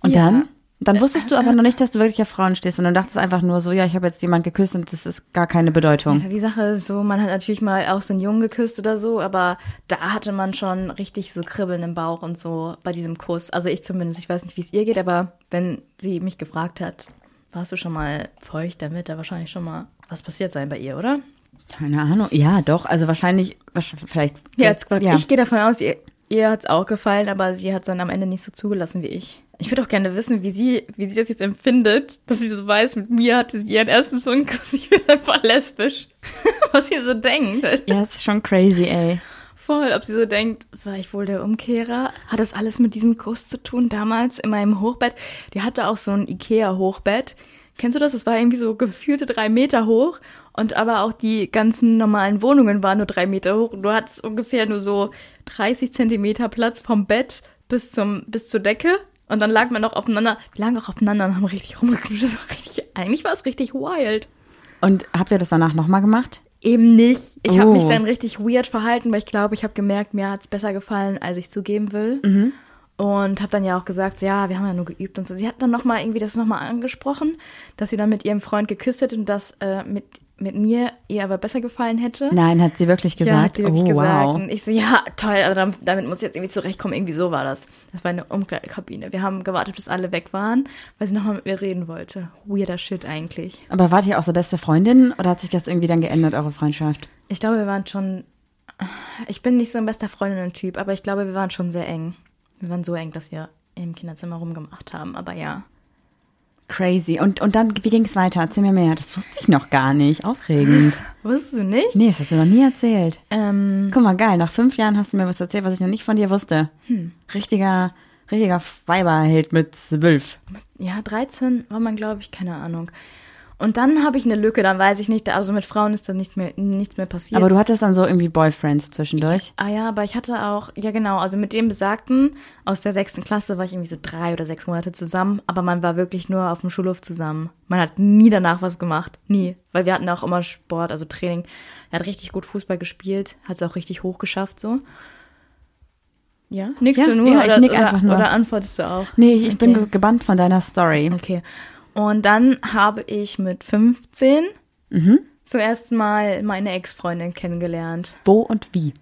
Und Ja. dann? Dann wusstest du aber noch nicht, dass du wirklich auf Frauen stehst, sondern dachtest einfach nur so, ja, ich habe jetzt jemand geküsst und das ist gar keine Bedeutung. Ja, die Sache ist so, man hat natürlich mal auch so einen Jungen geküsst oder so, aber da hatte man schon richtig so Kribbeln im Bauch und so bei diesem Kuss. Also ich zumindest, ich weiß nicht, wie es ihr geht, aber wenn sie mich gefragt hat, warst du schon mal feucht, dann wird da wahrscheinlich schon mal was passiert sein bei ihr, oder? Keine Ahnung. Ja, doch. Also wahrscheinlich, wahrsch- vielleicht. Ja, jetzt. Ja. Ich gehe davon aus, ihr, ihr hat es auch gefallen, aber sie hat es dann am Ende nicht so zugelassen wie ich. Ich würde auch gerne wissen, wie sie, wie sie das jetzt empfindet, dass sie so weiß, mit mir hatte sie ihren ersten Zungenkuss. Ich bin einfach lesbisch. Was sie so denkt. ja, ist schon crazy, ey. Voll, ob sie so denkt, war ich wohl der Umkehrer? Hat das alles mit diesem Kuss zu tun damals in meinem Hochbett? Die hatte auch so ein Ikea-Hochbett. Kennst du das? Das war irgendwie so gefühlte drei Meter hoch und aber auch die ganzen normalen Wohnungen waren nur drei Meter hoch. Und du hattest ungefähr nur so 30 Zentimeter Platz vom Bett bis zum bis zur Decke. Und dann lag man noch aufeinander, wir lagen auch aufeinander und haben richtig rumgeknutscht. Das war richtig, eigentlich war es richtig wild. Und habt ihr das danach nochmal gemacht? Eben nicht. Ich habe Oh. mich dann richtig weird verhalten, weil ich glaube, ich habe gemerkt, mir hat's besser gefallen, als ich zugeben will. Mhm. Und habe dann ja auch gesagt, so, ja, wir haben ja nur geübt und so. Sie hat dann noch mal irgendwie das noch mal angesprochen, dass sie dann mit ihrem Freund geküsst hätte und das äh, mit mit mir ihr aber besser gefallen hätte. Nein, hat sie wirklich gesagt. Ja, hat sie wirklich oh, gesagt. wow. Und ich so, ja, toll, aber damit, damit muss ich jetzt irgendwie zurechtkommen. Irgendwie so war das. Das war eine Umkleidekabine. Wir haben gewartet, bis alle weg waren, weil sie nochmal mit mir reden wollte. Weirder Shit eigentlich. Aber wart ihr auch so beste Freundinnen oder hat sich das irgendwie dann geändert, eure Freundschaft? Ich glaube, wir waren schon. Ich bin nicht so ein bester Freundinnen-Typ, aber ich glaube, wir waren schon sehr eng. Wir waren so eng, dass wir im Kinderzimmer rumgemacht haben, aber ja. Crazy. Und, und dann, wie ging es weiter? Erzähl mir mehr. Das wusste ich noch gar nicht. Aufregend. Wusstest du nicht? Nee, das hast du noch nie erzählt. Ähm, Guck mal, geil. Nach fünf Jahren hast du mir was erzählt, was ich noch nicht von dir wusste. Hm. Richtiger, richtiger Weiberheld mit zwölf. Ja, 13 war man, glaube ich, keine Ahnung. Und dann habe ich eine Lücke, dann weiß ich nicht, also mit Frauen ist dann nichts mehr, nichts mehr passiert. Aber du hattest dann so irgendwie Boyfriends zwischendurch. Ah ja, aber ich hatte auch, ja genau, also mit dem Besagten aus der sechsten Klasse war ich irgendwie so drei oder sechs Monate zusammen, aber man war wirklich nur auf dem Schulhof zusammen. Man hat nie danach was gemacht, nie, weil wir hatten auch immer Sport, also Training. Er hat richtig gut Fußball gespielt, hat es auch richtig hoch geschafft so. Ja, nickst Ja, du nur, ja, ich oder, oder, einfach nur. oder antwortest du auch? Nee, ich, ich bin Okay. ge- gebannt von deiner Story. Okay. Und dann habe ich mit 15 Mhm. zum ersten Mal meine Ex-Freundin kennengelernt. Wo und wie?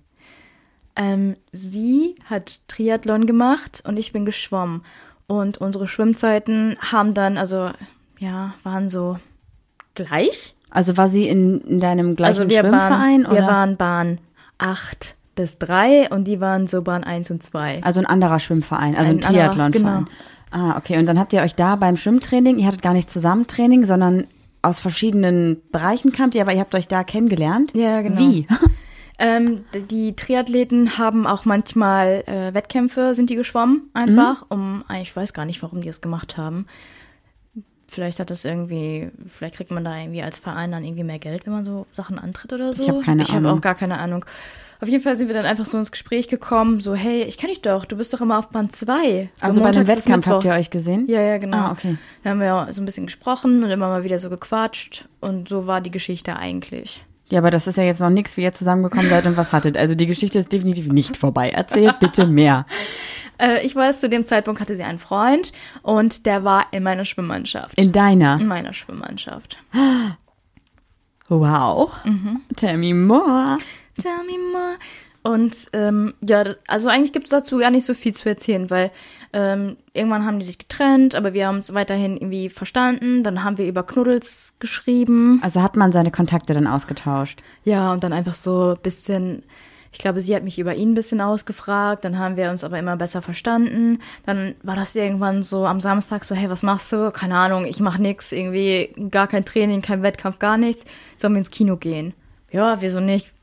Ähm, sie hat Triathlon gemacht und ich bin geschwommen. Und unsere Schwimmzeiten haben dann, also, ja, waren so gleich. Also war sie in, in deinem gleichen also wir Schwimmverein? waren, wir oder? waren Bahn 8 bis 3 und die waren so Bahn 1 und 2. Also ein anderer Schwimmverein, also ein, Ein Triathlonverein. genau. Ah, okay. Und dann habt ihr euch da beim Schwimmtraining, ihr hattet gar nicht zusammen Training, sondern aus verschiedenen Bereichen kamt ihr, aber ihr habt euch da kennengelernt? Ja, genau. Wie? Ähm, die Triathleten haben auch manchmal äh, Wettkämpfe, sind die geschwommen einfach, um, ah, ich weiß gar nicht, warum die es gemacht haben. Vielleicht hat das irgendwie, vielleicht kriegt man da irgendwie als Verein dann irgendwie mehr Geld, wenn man so Sachen antritt oder so. Ich hab keine Ich habe Ahnung. auch gar keine Ahnung. Auf jeden Fall sind wir dann einfach so ins Gespräch gekommen, so, hey, ich kenne dich doch, du bist doch immer auf Bahn 2. So Also bei dem Wettkampf habt ihr euch gesehen? Ja, ja, genau. Ah, okay. Da haben wir so ein bisschen gesprochen und immer mal wieder so gequatscht und so war die Geschichte eigentlich. Ja, aber das ist ja jetzt noch nichts, wie ihr zusammengekommen seid und was hattet. Also die Geschichte ist definitiv nicht vorbei. Erzählt bitte mehr. Äh, ich weiß, zu dem Zeitpunkt hatte sie einen Freund und der war in meiner Schwimmmannschaft. In deiner. In meiner Schwimmmannschaft. Wow. Mhm. Tell me more. Tell me more. Und ähm, ja, also eigentlich gibt es dazu gar nicht so viel zu erzählen, weil ähm, irgendwann haben die sich getrennt, aber wir haben uns weiterhin irgendwie verstanden. Dann haben wir über Knuddels geschrieben. Also hat man seine Kontakte dann ausgetauscht. Ja, und dann einfach so ein bisschen, ich glaube, sie hat mich über ihn ein bisschen ausgefragt, dann haben wir uns aber immer besser verstanden. Dann war das irgendwann so am Samstag so, hey, was machst du? Keine Ahnung, ich mach nix, irgendwie gar kein Training, kein Wettkampf, gar nichts. Sollen wir ins Kino gehen? Ja, wieso nicht?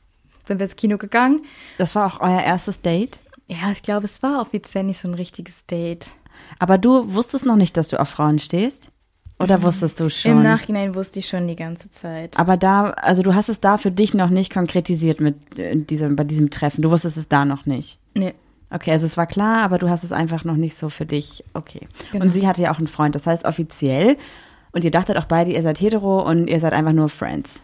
Sind wir ins Kino gegangen? Das war auch euer erstes Date. Ja, ich glaube, es war offiziell nicht so ein richtiges Date. Aber du wusstest noch nicht, dass du auf Frauen stehst? Oder wusstest du schon? Im Nachhinein wusste ich schon die ganze Zeit. Aber da, also du hast es da für dich noch nicht konkretisiert mit äh, diesem, bei diesem Treffen. Du wusstest es da noch nicht. Nee. Okay, also es war klar, aber du hast es einfach noch nicht so für dich. Okay. Genau. Und sie hatte ja auch einen Freund, das heißt offiziell. Und ihr dachtet auch beide, ihr seid hetero und ihr seid einfach nur Friends.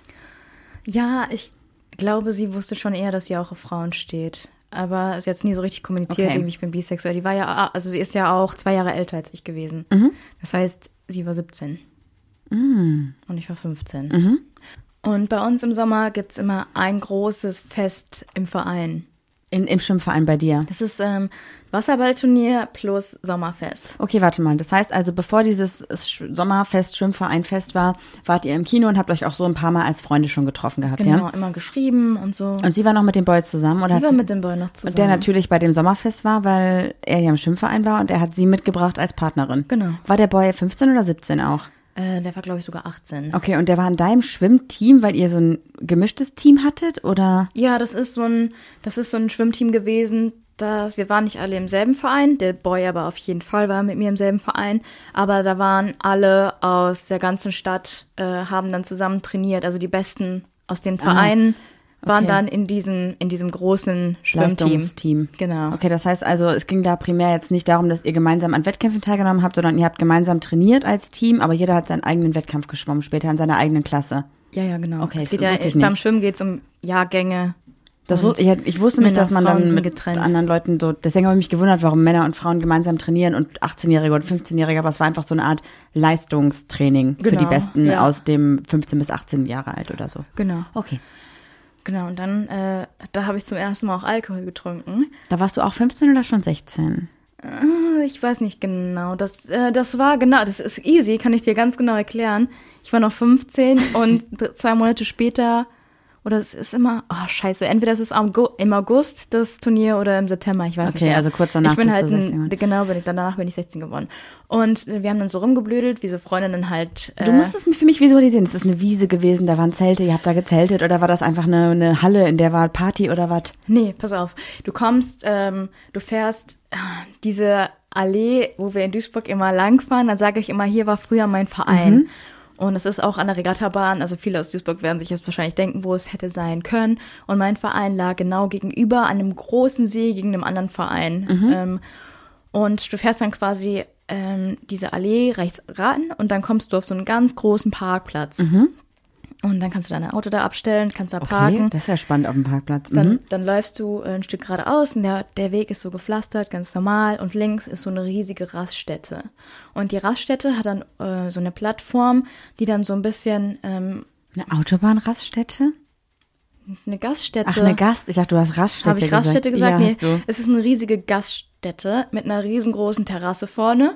Ja, ich glaube, sie wusste schon eher, dass sie auch auf Frauen steht. Aber sie hat es nie so richtig kommuniziert, Okay. irgendwie, ich bin bisexuell. Die war ja, also sie ist ja auch zwei Jahre älter als ich gewesen. Mhm. Das heißt, sie war 17. Mm. Und ich war 15. Mhm. Und bei uns im Sommer gibt's immer ein großes Fest im Verein. In, Im Schwimmverein bei dir. Das ist ähm, Wasserballturnier plus Sommerfest. Okay, warte mal. Das heißt also, bevor dieses Sch- Sommerfest, Schwimmvereinfest war, wart ihr im Kino und habt euch auch so ein paar Mal als Freunde schon getroffen gehabt, Genau, ja? immer geschrieben und so. Und sie war noch mit dem Boy zusammen, oder? sie war mit dem Boy noch zusammen. Und der natürlich bei dem Sommerfest war, weil er ja im Schwimmverein war und er hat sie mitgebracht als Partnerin. Genau. War der Boy 15 oder 17 auch? Äh, der war, glaube ich, sogar 18. Okay, und der war in deinem Schwimmteam, weil ihr so ein gemischtes Team hattet, oder? Ja, das ist so ein, das ist so ein Schwimmteam gewesen. Das, wir waren nicht alle im selben Verein, der Boy aber auf jeden Fall war mit mir im selben Verein. Aber da waren alle aus der ganzen Stadt, äh, haben dann zusammen trainiert. Also die Besten aus den Vereinen waren okay. dann in diesem, in diesem großen Schwimmteam. Genau. Okay, das heißt also, es ging da primär jetzt nicht darum, dass ihr gemeinsam an Wettkämpfen teilgenommen habt, sondern ihr habt gemeinsam trainiert als Team, aber jeder hat seinen eigenen Wettkampf geschwommen, später in seiner eigenen Klasse. Ja, ja, genau. Okay, es das geht ja, ich beim. Schwimmen geht's um Jahrgänge. Das wus ich, ich wusste nicht, dass man Frauen dann mit getrennt. anderen Leuten so, deswegen habe ich mich gewundert, warum Männer und Frauen gemeinsam trainieren und 18-Jährige und 15-Jährige, aber es war einfach so eine Art Leistungstraining für die Genau, Besten ja. aus dem 15 bis 18 Jahre alt oder so. Genau. Okay. Genau. Und dann, äh, da habe ich zum ersten Mal auch Alkohol getrunken. Da warst du auch 15 oder schon 16? Ich weiß nicht genau. Das, äh, das war genau, das ist easy, kann ich dir ganz genau erklären. Ich war noch 15 und zwei Monate später, oder es ist immer, oh scheiße, entweder es ist im August das Turnier oder im September, ich weiß nicht. Okay, mehr. also kurz danach Ich bin halt, du 16 ein, genau, bin ich, danach bin ich 16 geworden. Und wir haben dann so rumgeblödelt, wie so Freundinnen halt. Äh, Du musst es für mich visualisieren. Ist das eine Wiese gewesen, da waren Zelte, ihr habt da gezeltet oder war das einfach eine, eine Halle, in der war Party oder was? Nee, pass auf. Du kommst, ähm, du fährst äh, diese Allee, wo wir in Duisburg immer langfahren, dann sage ich immer, hier war früher mein Verein. Mhm. Und es ist auch an der Regattabahn, also viele aus Duisburg werden sich jetzt wahrscheinlich denken, wo es hätte sein können. Und mein Verein lag genau gegenüber an einem großen See gegen einem anderen Verein. Mhm. Ähm, und du fährst dann quasi ähm, diese Allee rechts ran und dann kommst du auf so einen ganz großen Parkplatz. Und dann kannst du dein Auto da abstellen, kannst da. Okay, parken. das ist ja spannend auf dem Parkplatz. Dann, Mhm. dann läufst du äh, ein Stück geradeaus und der, der Weg ist so gepflastert, ganz normal. Und links ist so eine riesige Raststätte. Und die Raststätte hat dann äh, so eine Plattform, die dann so ein bisschen ähm, Eine Autobahnraststätte? eine Gaststätte. Ach, eine Gast. Ich dachte, du hast Raststätte Habe ich gesagt. Raststätte gesagt? Ja, nee, es ist eine riesige Gaststätte mit einer riesengroßen Terrasse vorne.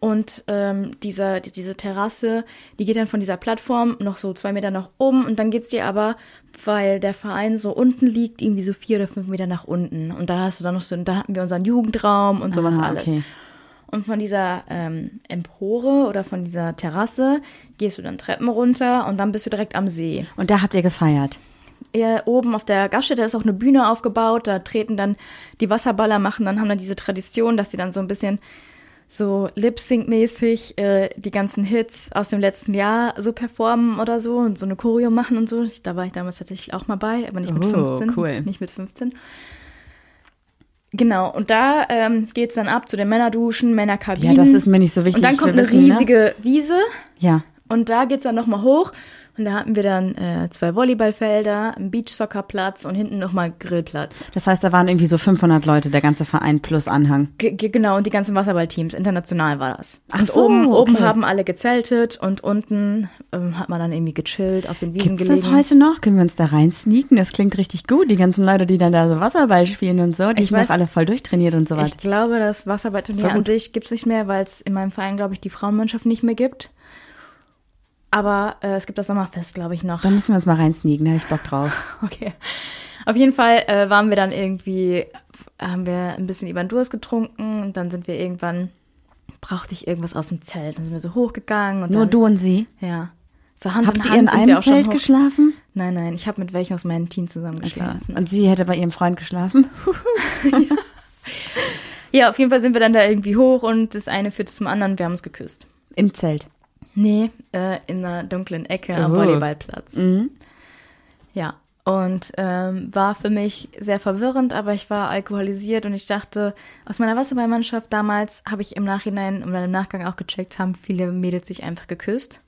Und ähm, dieser, die- diese Terrasse, die geht dann von dieser Plattform noch so zwei Meter nach oben und dann geht's dir aber, weil der Verein so unten liegt, irgendwie so vier oder fünf Meter nach unten. Und da hast du dann noch so, da hatten wir unseren Jugendraum und sowas Ah, alles. okay. Und von dieser ähm, Empore oder von dieser Terrasse gehst du dann Treppen runter und dann bist du direkt am See. Und da habt ihr gefeiert. Eher oben auf der Gaststätte ist auch eine Bühne aufgebaut. Da treten dann die Wasserballer machen, dann haben dann diese Tradition, dass die dann so ein bisschen so Lip-Sync-mäßig äh, die ganzen Hits aus dem letzten Jahr so performen oder so und so eine Choreo machen und so. Da war ich damals tatsächlich auch mal bei, aber nicht mit Oh, 15. cool. Nicht mit 15. Genau, und da ähm, geht's dann ab zu den Männerduschen, Männerkabinen. Ja, das ist mir nicht so wichtig. Und dann kommt eine wissen, ne? riesige Wiese Ja. und da geht's dann nochmal hoch. Und da hatten wir dann äh, zwei Volleyballfelder, einen Beachsoccerplatz und hinten nochmal Grillplatz. Das heißt, da waren irgendwie so 500 Leute, der ganze Verein plus Anhang. G genau, und die ganzen Wasserballteams, international war das. Ach und so, oben, oben okay. haben alle gezeltet und unten ähm, hat man dann irgendwie gechillt, auf den Wiesen Gibt's gelegen. das heute noch? Können wir uns da rein sneaken? Das klingt richtig gut. Die ganzen Leute, die dann da so Wasserball spielen und so, die Ich sind weiß- doch alle voll durchtrainiert und so was. Ich glaube, das Wasserballturnier an sich gibt's nicht mehr, weil es in meinem Verein, glaube ich, die Frauenmannschaft nicht mehr gibt. Aber äh, es gibt das Sommerfest, glaube ich, noch. Da müssen wir uns mal rein sneaken, da habe ich Bock drauf. Okay. Auf jeden Fall äh, waren wir dann irgendwie, haben wir ein bisschen über den Durst getrunken und dann sind wir irgendwann, brauchte ich irgendwas aus dem Zelt. Dann sind wir so hochgegangen und Nur dann, du und sie? Ja. So Hand Habt in ihr Hand in sind wir einem Zelt geschlafen? Nein, nein, ich habe mit welchen aus meinem Team zusammen geschlafen. Und sie hätte bei ihrem Freund geschlafen? Ja, auf jeden Fall sind wir dann da irgendwie hoch und das eine führte zum anderen, wir haben uns geküsst. Im Zelt. Nee, äh, in einer dunklen Ecke am Oh. Volleyballplatz. Mhm. Ja, und ähm, war für mich sehr verwirrend, aber ich war alkoholisiert und ich dachte, aus meiner Wasserballmannschaft damals habe ich im Nachhinein und dann im Nachgang auch gecheckt, haben viele Mädels sich einfach geküsst.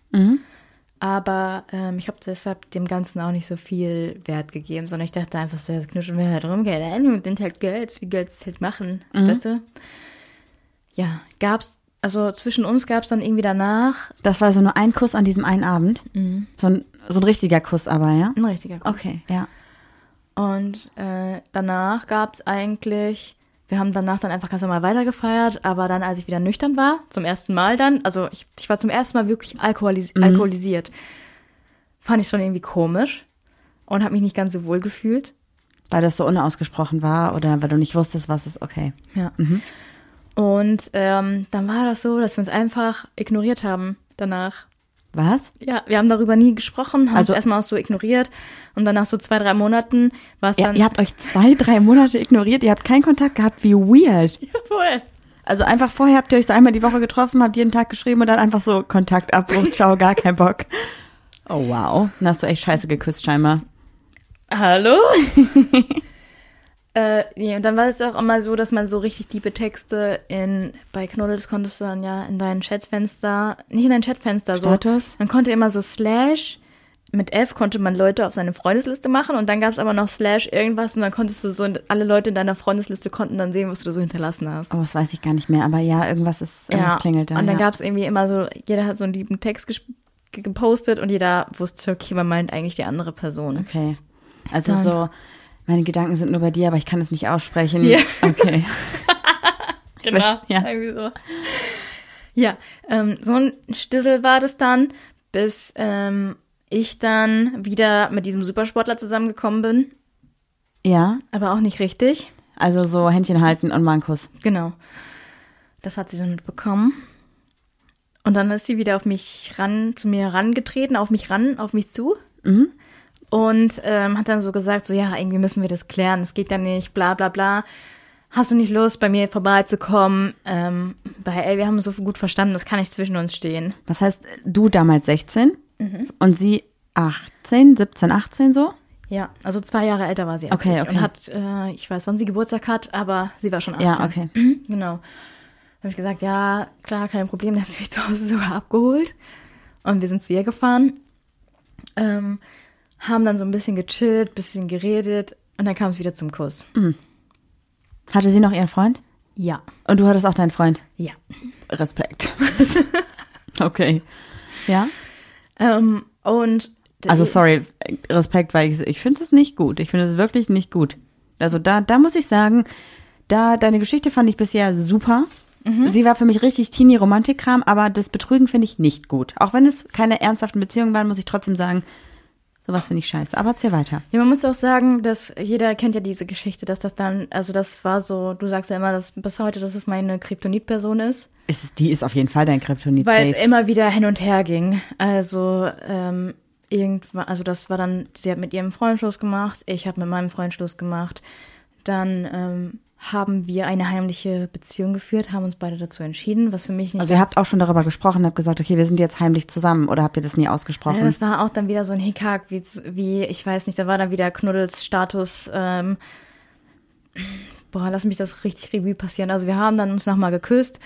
Aber ähm, ich habe deshalb dem Ganzen auch nicht so viel Wert gegeben, sondern ich dachte einfach so, jetzt knutschen wir halt rum, wir sind halt Girls, wie Girls es halt machen, weißt du? Ja, gab's, also zwischen uns gab's dann irgendwie danach Das war so nur ein Kuss an diesem einen Abend. So, ein, so ein richtiger Kuss aber, ja? ein richtiger Kuss. Okay, ja. Und äh, danach gab's eigentlich, wir haben danach dann einfach ganz normal weitergefeiert, aber dann, als ich wieder nüchtern war, zum ersten Mal dann, also ich, ich war zum ersten Mal wirklich alkoholis alkoholisiert, fand ich schon irgendwie komisch und habe mich nicht ganz so wohl gefühlt. Weil das so unausgesprochen war oder weil du nicht wusstest, was ist okay. Ja. Und ähm, dann war das so, dass wir uns einfach ignoriert haben danach. Was? Ja, wir haben darüber nie gesprochen, haben Also- uns erstmal auch so ignoriert und dann nach so zwei, drei Monaten war es Ja, dann. ihr habt euch zwei, drei Monate ignoriert, ihr habt keinen Kontakt gehabt, wie weird. voll. Also einfach vorher habt ihr euch so einmal die Woche getroffen, habt jeden Tag geschrieben und dann einfach so Kontaktabbruch, ciao, gar kein Bock. Oh wow, dann hast du echt scheiße geküsst scheinbar. Hallo? äh, nee, und dann war es auch immer so, dass man so richtig tiefe Texte in, bei Knuddels konntest du dann ja in dein Chatfenster, nicht in dein Chatfenster, so. Status? Man konnte immer so Slash, mit F konnte man Leute auf seine Freundesliste machen und dann gab es aber noch Slash irgendwas und dann konntest du so, alle Leute in deiner Freundesliste konnten dann sehen, was du so hinterlassen hast. Oh, das weiß ich gar nicht mehr, aber ja, irgendwas ist, irgendwas klingelt da. und dann ja. gab es irgendwie immer so, jeder hat so einen lieben Text gepostet und jeder wusste, okay, man meint eigentlich die andere Person. Okay. Also Dann- so, meine Gedanken sind nur bei dir, aber ich kann es nicht aussprechen. Ja. Okay. Genau, Ja. irgendwie so. Ja, ähm, so ein Stissel war das dann, bis ähm, ich dann wieder mit diesem Supersportler zusammengekommen bin, Ja, aber auch nicht richtig. also so Händchen halten und mal einen Kuss. Genau. Das hat sie dann mitbekommen. Und dann ist sie wieder auf mich ran, zu mir rangetreten, auf mich ran, auf mich zu. Und ähm, hat dann so gesagt, so ja, irgendwie müssen wir das klären, es geht ja nicht, bla bla bla. hast du nicht Lust, bei mir vorbeizukommen? Ähm, bei, ey, wir haben so gut verstanden, das kann nicht zwischen uns stehen. Was heißt, du damals 16 Mhm. und sie 18, 17, 18 so? Ja, also zwei Jahre älter war sie Okay, ich okay. und hat, äh, ich weiß, wann sie Geburtstag hat, aber sie war schon 18. Ja, okay. Genau. Da habe ich gesagt, ja, klar, kein Problem. Dann hat sie mich zu Hause sogar abgeholt. Und wir sind zu ihr gefahren. Ähm, haben dann so ein bisschen gechillt, bisschen geredet. Und dann kam es wieder zum Kuss. Hatte sie noch ihren Freund? Ja. Und du hattest auch deinen Freund? Ja. Respekt. okay. Ja? Ähm, und Also sorry, Respekt, weil ich, ich finde es nicht gut. Ich finde es wirklich nicht gut. Also da, da muss ich sagen, da deine Geschichte fand ich bisher super. Sie war für mich richtig Teenie-Romantik-Kram, aber das Betrügen finde ich nicht gut. Auch wenn es keine ernsthaften Beziehungen waren, muss ich trotzdem sagen, sowas finde ich scheiße. Aber erzähl weiter. Ja, man muss auch sagen, dass jeder kennt ja diese Geschichte, dass das dann, also das war so, du sagst ja immer, dass bis heute, dass es meine Kryptonit-Person ist. Ist, die ist auf jeden Fall dein Kryptonit Weil es immer wieder hin und her ging. Also, ähm, irgendwann, also das war dann, sie hat mit ihrem Freund Schluss gemacht, ich habe mit meinem Freund Schluss gemacht. Dann ähm, haben wir eine heimliche Beziehung geführt, haben uns beide dazu entschieden, was für mich nicht Also ihr habt auch schon darüber gesprochen, habt gesagt, okay, wir sind jetzt heimlich zusammen oder habt ihr das nie ausgesprochen? Ja, das war auch dann wieder so ein Hickhack, wie, wie, ich weiß nicht, da war dann wieder Knuddels Status, ähm, boah, lass mich das richtig Revue passieren. Also wir haben dann uns nochmal geküsst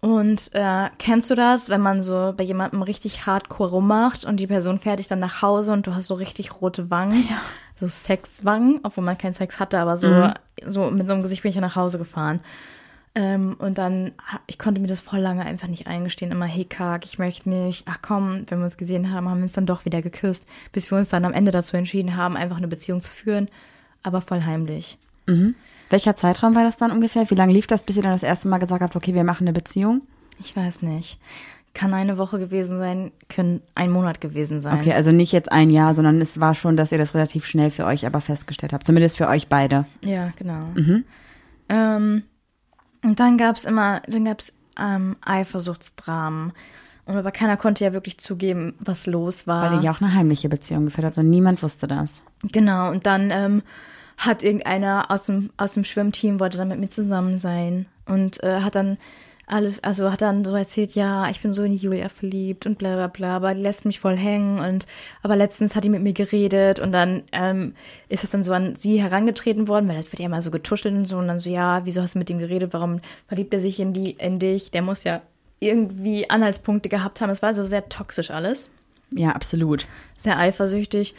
und äh, kennst du das, wenn man so bei jemandem richtig hardcore rummacht und die Person fährt dich dann nach Hause und du hast so richtig rote Wangen, so Sexwangen, obwohl man keinen Sex hatte, aber so, so mit so einem Gesicht bin ich ja nach Hause gefahren. Ähm, und dann, ich konnte mir das voll lange einfach nicht eingestehen. Immer, hey, Kark, ich möchte nicht. Ach komm, wenn wir uns gesehen haben, haben wir uns dann doch wieder geküsst, bis wir uns dann am Ende dazu entschieden haben, einfach eine Beziehung zu führen, aber voll heimlich. Welcher Zeitraum war das dann ungefähr? Wie lange lief das, bis ihr dann das erste Mal gesagt habt, okay, wir machen eine Beziehung? Ich weiß nicht. Kann eine Woche gewesen sein, können ein Monat gewesen sein. Okay, also nicht jetzt ein Jahr, sondern es war schon, dass ihr das relativ schnell für euch aber festgestellt habt. Zumindest für euch beide. Ja, genau. Ähm, und dann gab's immer, dann gab's ähm, Eifersuchtsdramen. Und aber keiner konnte ja wirklich zugeben, was los war. Weil ihr ja auch eine heimliche Beziehung geführt habt und niemand wusste das. Genau, und dann ähm, hat irgendeiner aus dem, aus dem Schwimmteam wollte dann mit mir zusammen sein und äh, hat dann alles, also hat dann so erzählt, ja, ich bin so in die Julia verliebt und bla bla bla, aber die lässt mich voll hängen und aber letztens hat die mit mir geredet und dann ähm, ist es dann so an sie herangetreten worden, weil das wird ja immer so getuschelt und so und dann so, ja, wieso hast du mit ihm geredet, warum verliebt er sich in die, in dich, der muss ja irgendwie Anhaltspunkte gehabt haben, es war so sehr toxisch alles Ja, absolut. sehr eifersüchtig.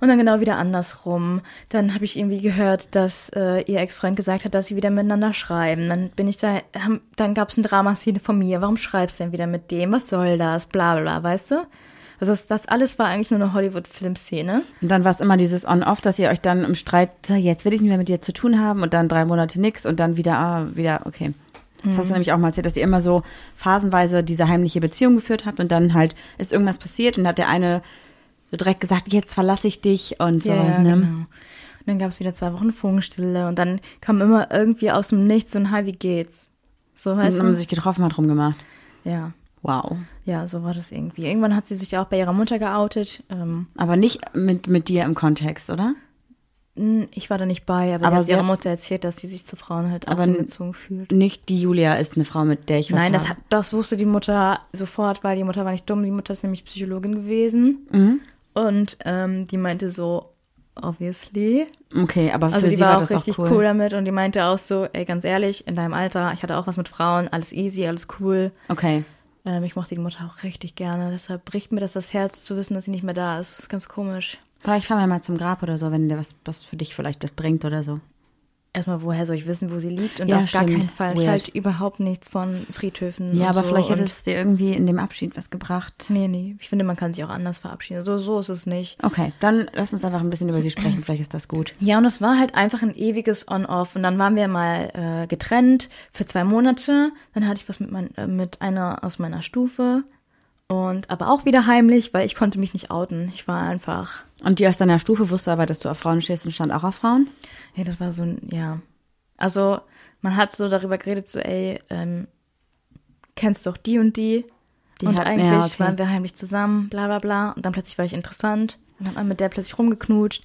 Und dann genau wieder andersrum. Dann habe ich irgendwie gehört, dass äh, ihr Ex-Freund gesagt hat, dass sie wieder miteinander schreiben. Dann bin ich da, haben, dann gab es eine Dramaszene von mir. Warum schreibst du denn wieder mit dem? Was soll das? Bla bla, bla, weißt du? Also das, das alles war eigentlich nur eine Hollywood-Filmszene. Und dann war es immer dieses On-Off, dass ihr euch dann im Streit, so, jetzt will ich nicht mehr mit dir zu tun haben und dann drei Monate nix und dann wieder, ah, wieder, okay. Das hast du nämlich auch mal erzählt, dass ihr immer so phasenweise diese heimliche Beziehung geführt habt und dann halt ist irgendwas passiert und hat der eine so direkt gesagt, jetzt verlasse ich dich und sowas, ne? genau. Und dann gab es wieder zwei Wochen Funkstille und dann kam immer irgendwie aus dem Nichts so ein Hi, wie geht's? So, Und weißt dann haben sie sich getroffen, hat rumgemacht. Ja. Wow. Ja, so war das irgendwie. Irgendwann hat sie sich auch bei ihrer Mutter geoutet. Ähm, Aber nicht mit, mit dir im Kontext, oder? Hm, Ich war da nicht bei, aber, Aber sie hat ihrer Mutter erzählt, dass sie sich zu Frauen halt Aber hingezogen fühlt. Nicht die Julia ist eine Frau, mit der ich was Nein, das, hat, das wusste die Mutter sofort, weil die Mutter war nicht dumm. Die Mutter ist nämlich Psychologin gewesen. Mhm. Und ähm, die meinte so, obviously. Okay, aber Also für die sie war, war auch das richtig auch cool. cool. damit und die meinte auch so, ey, ganz ehrlich, in deinem Alter, ich hatte auch was mit Frauen, alles easy, alles cool. Okay. Ähm, ich mochte die Mutter auch richtig gerne. Deshalb bricht mir das das Herz zu wissen, dass sie nicht mehr da ist. Das ist ganz komisch. Vielleicht fahren wir mal zum Grab oder so, wenn der was, was für dich vielleicht was bringt oder so. Erstmal, woher soll ich wissen, wo sie liegt? Und Ja, auf gar stimmt. keinen Fall. Ich Weird. halte überhaupt nichts von Friedhöfen. Ja, aber so. vielleicht hätte es dir irgendwie in dem Abschied was gebracht. Nee, nee. Ich finde, man kann sich auch anders verabschieden. So, so ist es nicht. Okay, dann lass uns einfach ein bisschen über sie sprechen. Vielleicht ist das gut. Ja, und es war halt einfach ein ewiges On-Off. Und dann waren wir mal äh, getrennt für zwei Monate. Dann hatte ich was mit, mein, äh, mit einer aus meiner Stufe. Und aber auch wieder heimlich, weil ich konnte mich nicht outen. Ich war einfach. Und die aus deiner Stufe wusste aber, dass du auf Frauen stehst und stand auch auf Frauen? Ja, das war so ein, ja. Also, man hat so darüber geredet, so, ey, ähm, kennst doch die und die. Die und hat- eigentlich ja, okay. waren wir heimlich zusammen, bla bla bla. Und dann plötzlich war ich interessant. Und dann hat man mit der plötzlich rumgeknutscht.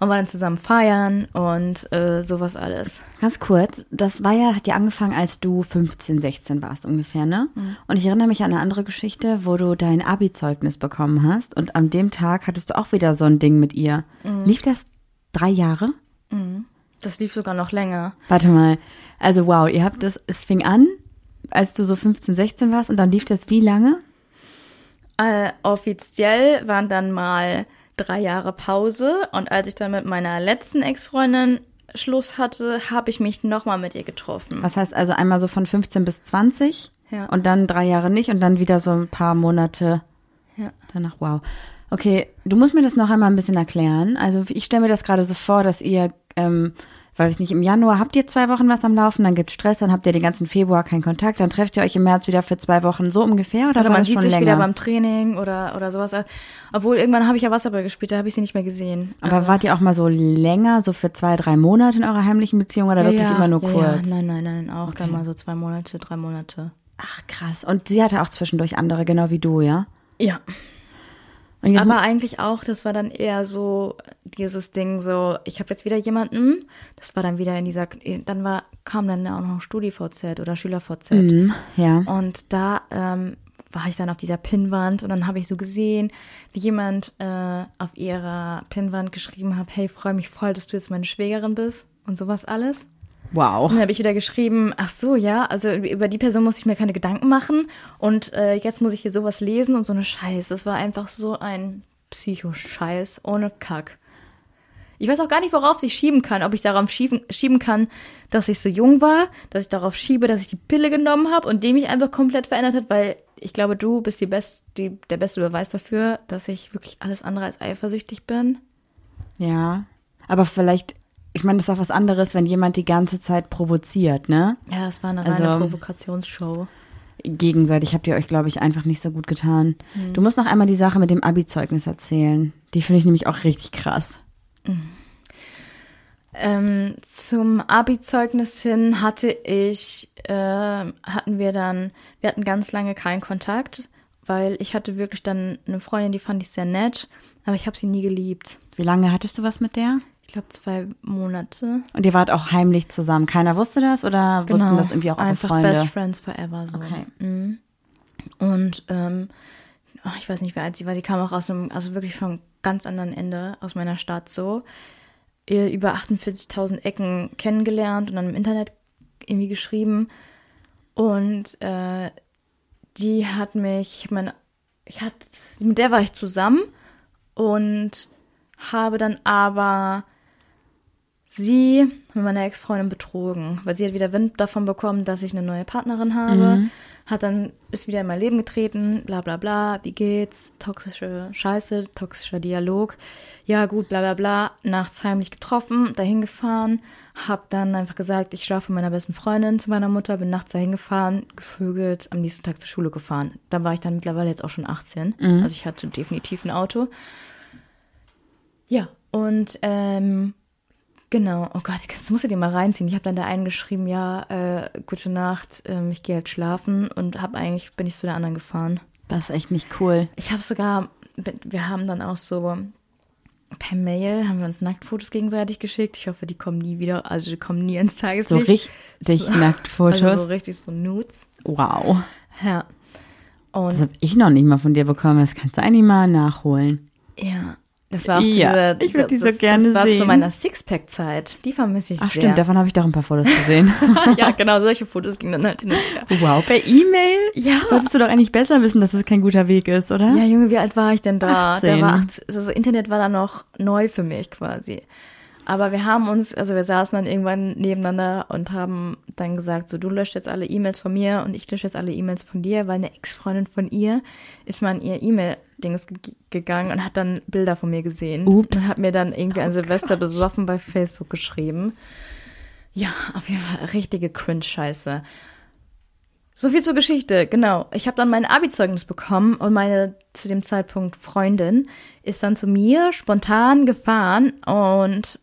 Und waren dann zusammen feiern und äh, sowas alles. Ganz kurz, das war ja, hat ja angefangen, als du 15, 16 warst ungefähr, ne? Und ich erinnere mich an eine andere Geschichte, wo du dein Abi-Zeugnis bekommen hast und an dem Tag hattest du auch wieder so ein Ding mit ihr. Lief das drei Jahre? Das lief sogar noch länger. Warte mal. Also wow, ihr habt das, es fing an, als du so 15, 16 warst und dann lief das wie lange? Äh, offiziell waren dann mal drei Jahre Pause und als ich dann mit meiner letzten Ex-Freundin Schluss hatte, habe ich mich nochmal mit ihr getroffen. Was heißt also einmal so von 15 bis 20 Ja. und dann drei Jahre nicht und dann wieder so ein paar Monate Ja. danach. Wow. Okay, du musst mir das noch einmal ein bisschen erklären. Also ich stelle mir das gerade so vor, dass ihr, ähm, weiß ich nicht, im Januar habt ihr zwei Wochen was am Laufen, dann gibt Stress, dann habt ihr den ganzen Februar keinen Kontakt, dann trefft ihr euch im März wieder für zwei Wochen so ungefähr oder Oder war man sieht schon sich länger? wieder beim Training oder, oder sowas. Obwohl, irgendwann habe ich ja Wasserball gespielt, da habe ich sie nicht mehr gesehen. Aber wart ihr auch mal so länger, so für zwei, drei Monate in eurer heimlichen Beziehung oder wirklich ja, immer nur ja, kurz? Ja, nein, nein, nein, auch dann mal so zwei Monate, drei Monate. Ach krass. Und sie hatte auch zwischendurch andere, genau wie du, ja? Ja. Aber eigentlich auch, das war dann eher so dieses Ding so, ich habe jetzt wieder jemanden, das war dann wieder in dieser, dann war, kam dann auch noch StudiVZ oder SchülerVZ. Mhm, ja. Und da ähm, war ich dann auf dieser Pinnwand und dann habe ich so gesehen, wie jemand äh, auf ihrer Pinnwand geschrieben hat, hey, freue mich voll, dass du jetzt meine Schwägerin bist und sowas alles. Wow. Und dann habe ich wieder geschrieben, ach so, ja, also über die Person muss ich mir keine Gedanken machen und äh, jetzt muss ich hier sowas lesen und so eine Scheiß. Das war einfach so ein Psycho-Scheiß ohne Kack. Ich weiß auch gar nicht, worauf ich schieben kann. Ob ich darauf schieben, schieben kann, dass ich so jung war, dass ich darauf schiebe, dass ich die Pille genommen habe und die mich einfach komplett verändert hat, weil ich glaube, du bist die best, die, der beste Beweis dafür, dass ich wirklich alles andere als eifersüchtig bin. Ja. Aber vielleicht, ich meine, das ist auch was anderes, wenn jemand die ganze Zeit provoziert, ne? Ja, das war eine Also- reine Provokationsshow. Gegenseitig habt ihr euch, glaube ich, einfach nicht so gut getan. Du musst noch einmal die Sache mit dem Abi-Zeugnis erzählen. Die finde ich nämlich auch richtig krass. Ähm, zum Abi-Zeugnis hin hatte ich, äh, hatten wir dann, wir hatten ganz lange keinen Kontakt, weil ich hatte wirklich dann eine Freundin, die fand ich sehr nett, aber ich habe sie nie geliebt. Wie lange hattest du was mit der? Ich glaube zwei Monate. Und ihr wart auch heimlich zusammen. Keiner wusste das oder wussten das irgendwie auch eure Einfach Freunde? Best Friends Forever so. Okay. Mhm. Und ähm, ich weiß nicht, wie alt sie war. Die kam auch aus einem, also wirklich vom ganz anderen Ende aus meiner Stadt so. Ihr über 48.000 Ecken kennengelernt und dann im Internet irgendwie geschrieben. Und äh, die hat mich, ich meine, ich hatte, mit der war ich zusammen und habe dann aber sie mit meiner Ex-Freundin betrogen, weil sie hat wieder Wind davon bekommen, dass ich eine neue Partnerin habe. Hat dann, ist wieder in mein Leben getreten, bla bla bla, wie geht's? Toxische Scheiße, toxischer Dialog. Ja, gut, bla bla bla. Nachts heimlich getroffen, dahin gefahren, hab dann einfach gesagt, ich schlafe mit meiner besten Freundin zu meiner Mutter, bin nachts dahin gefahren, gevögelt, am nächsten Tag zur Schule gefahren. Da war ich dann mittlerweile jetzt auch schon 18. Also ich hatte definitiv ein Auto. Ja, und ähm, genau, oh Gott, das musst du dir mal reinziehen. Ich habe dann da einen geschrieben, ja, äh, gute Nacht, ähm, ich gehe halt schlafen und habe eigentlich, bin ich zu der anderen gefahren. Das ist echt nicht cool. Ich habe sogar, wir haben dann auch so per Mail, haben wir uns Nacktfotos gegenseitig geschickt. Ich hoffe, die kommen nie wieder, also die kommen nie ins So Tageslicht. richtig So- Nacktfotos. Also so richtig so Nudes. wow. Ja. Und Das habe ich noch nicht mal von dir bekommen. Das kannst du eigentlich mal nachholen. Ja, das war auch Ja, zu dieser, ich würd die so das, gerne das war sehen. zu meiner Sixpack-Zeit. Die vermisse ich Ach sehr. stimmt, davon habe ich doch ein paar Fotos gesehen. ja, genau, solche Fotos gingen dann halt hin und her. wow, per E-Mail? Ja. Solltest du doch eigentlich besser wissen, dass es kein guter Weg ist, oder? Ja, Junge, wie alt war ich denn da? 18. Da war 18, also so Internet war da noch neu für mich quasi. Aber wir haben uns, also wir saßen dann irgendwann nebeneinander und haben dann gesagt, so du löscht jetzt alle E-Mails von mir und ich lösche jetzt alle E-Mails von dir, weil eine Ex-Freundin von ihr ist mal in ihr E-Mail-Dings ge gegangen und hat dann Bilder von mir gesehen. Ups. Und hat mir dann irgendwie an Silvester besoffen bei Facebook geschrieben. Ja, auf jeden Fall richtige Cringe-Scheiße. So viel zur Geschichte, genau. Ich habe dann mein Abi-Zeugnis bekommen und meine zu dem Zeitpunkt Freundin ist dann zu mir spontan gefahren und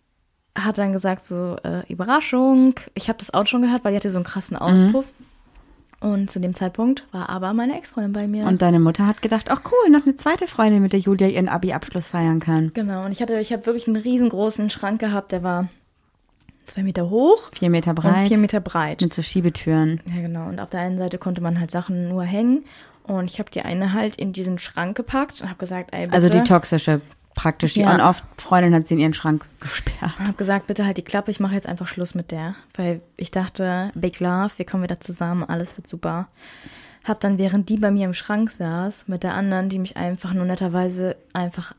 hat dann gesagt so, äh, Überraschung. Ich habe das Auto schon gehört, weil die hatte so einen krassen Auspuff. Und zu dem Zeitpunkt war aber meine Ex-Freundin bei mir. Und deine Mutter hat gedacht, ach cool, noch eine zweite Freundin, mit der Julia ihren Abi-Abschluss feiern kann. genau, und ich hatte, ich habe wirklich einen riesengroßen Schrank gehabt, der war zwei Meter hoch Vier Meter breit, vier Meter breit. mit so Schiebetüren. Ja, genau. Und auf der einen Seite konnte man halt Sachen nur hängen. Und ich habe die eine halt in diesen Schrank gepackt und habe gesagt, ey, bitte. Also die toxische, praktisch. Die Ja. On-Off-Freundin hat sie in ihren Schrank gesperrt. Und habe gesagt, bitte halt die Klappe, ich mache jetzt einfach Schluss mit der. Weil ich dachte, Big Love, wir kommen wieder zusammen, alles wird super. Hab dann, während die bei mir im Schrank saß, mit der anderen, die mich einfach nur netterweise einfach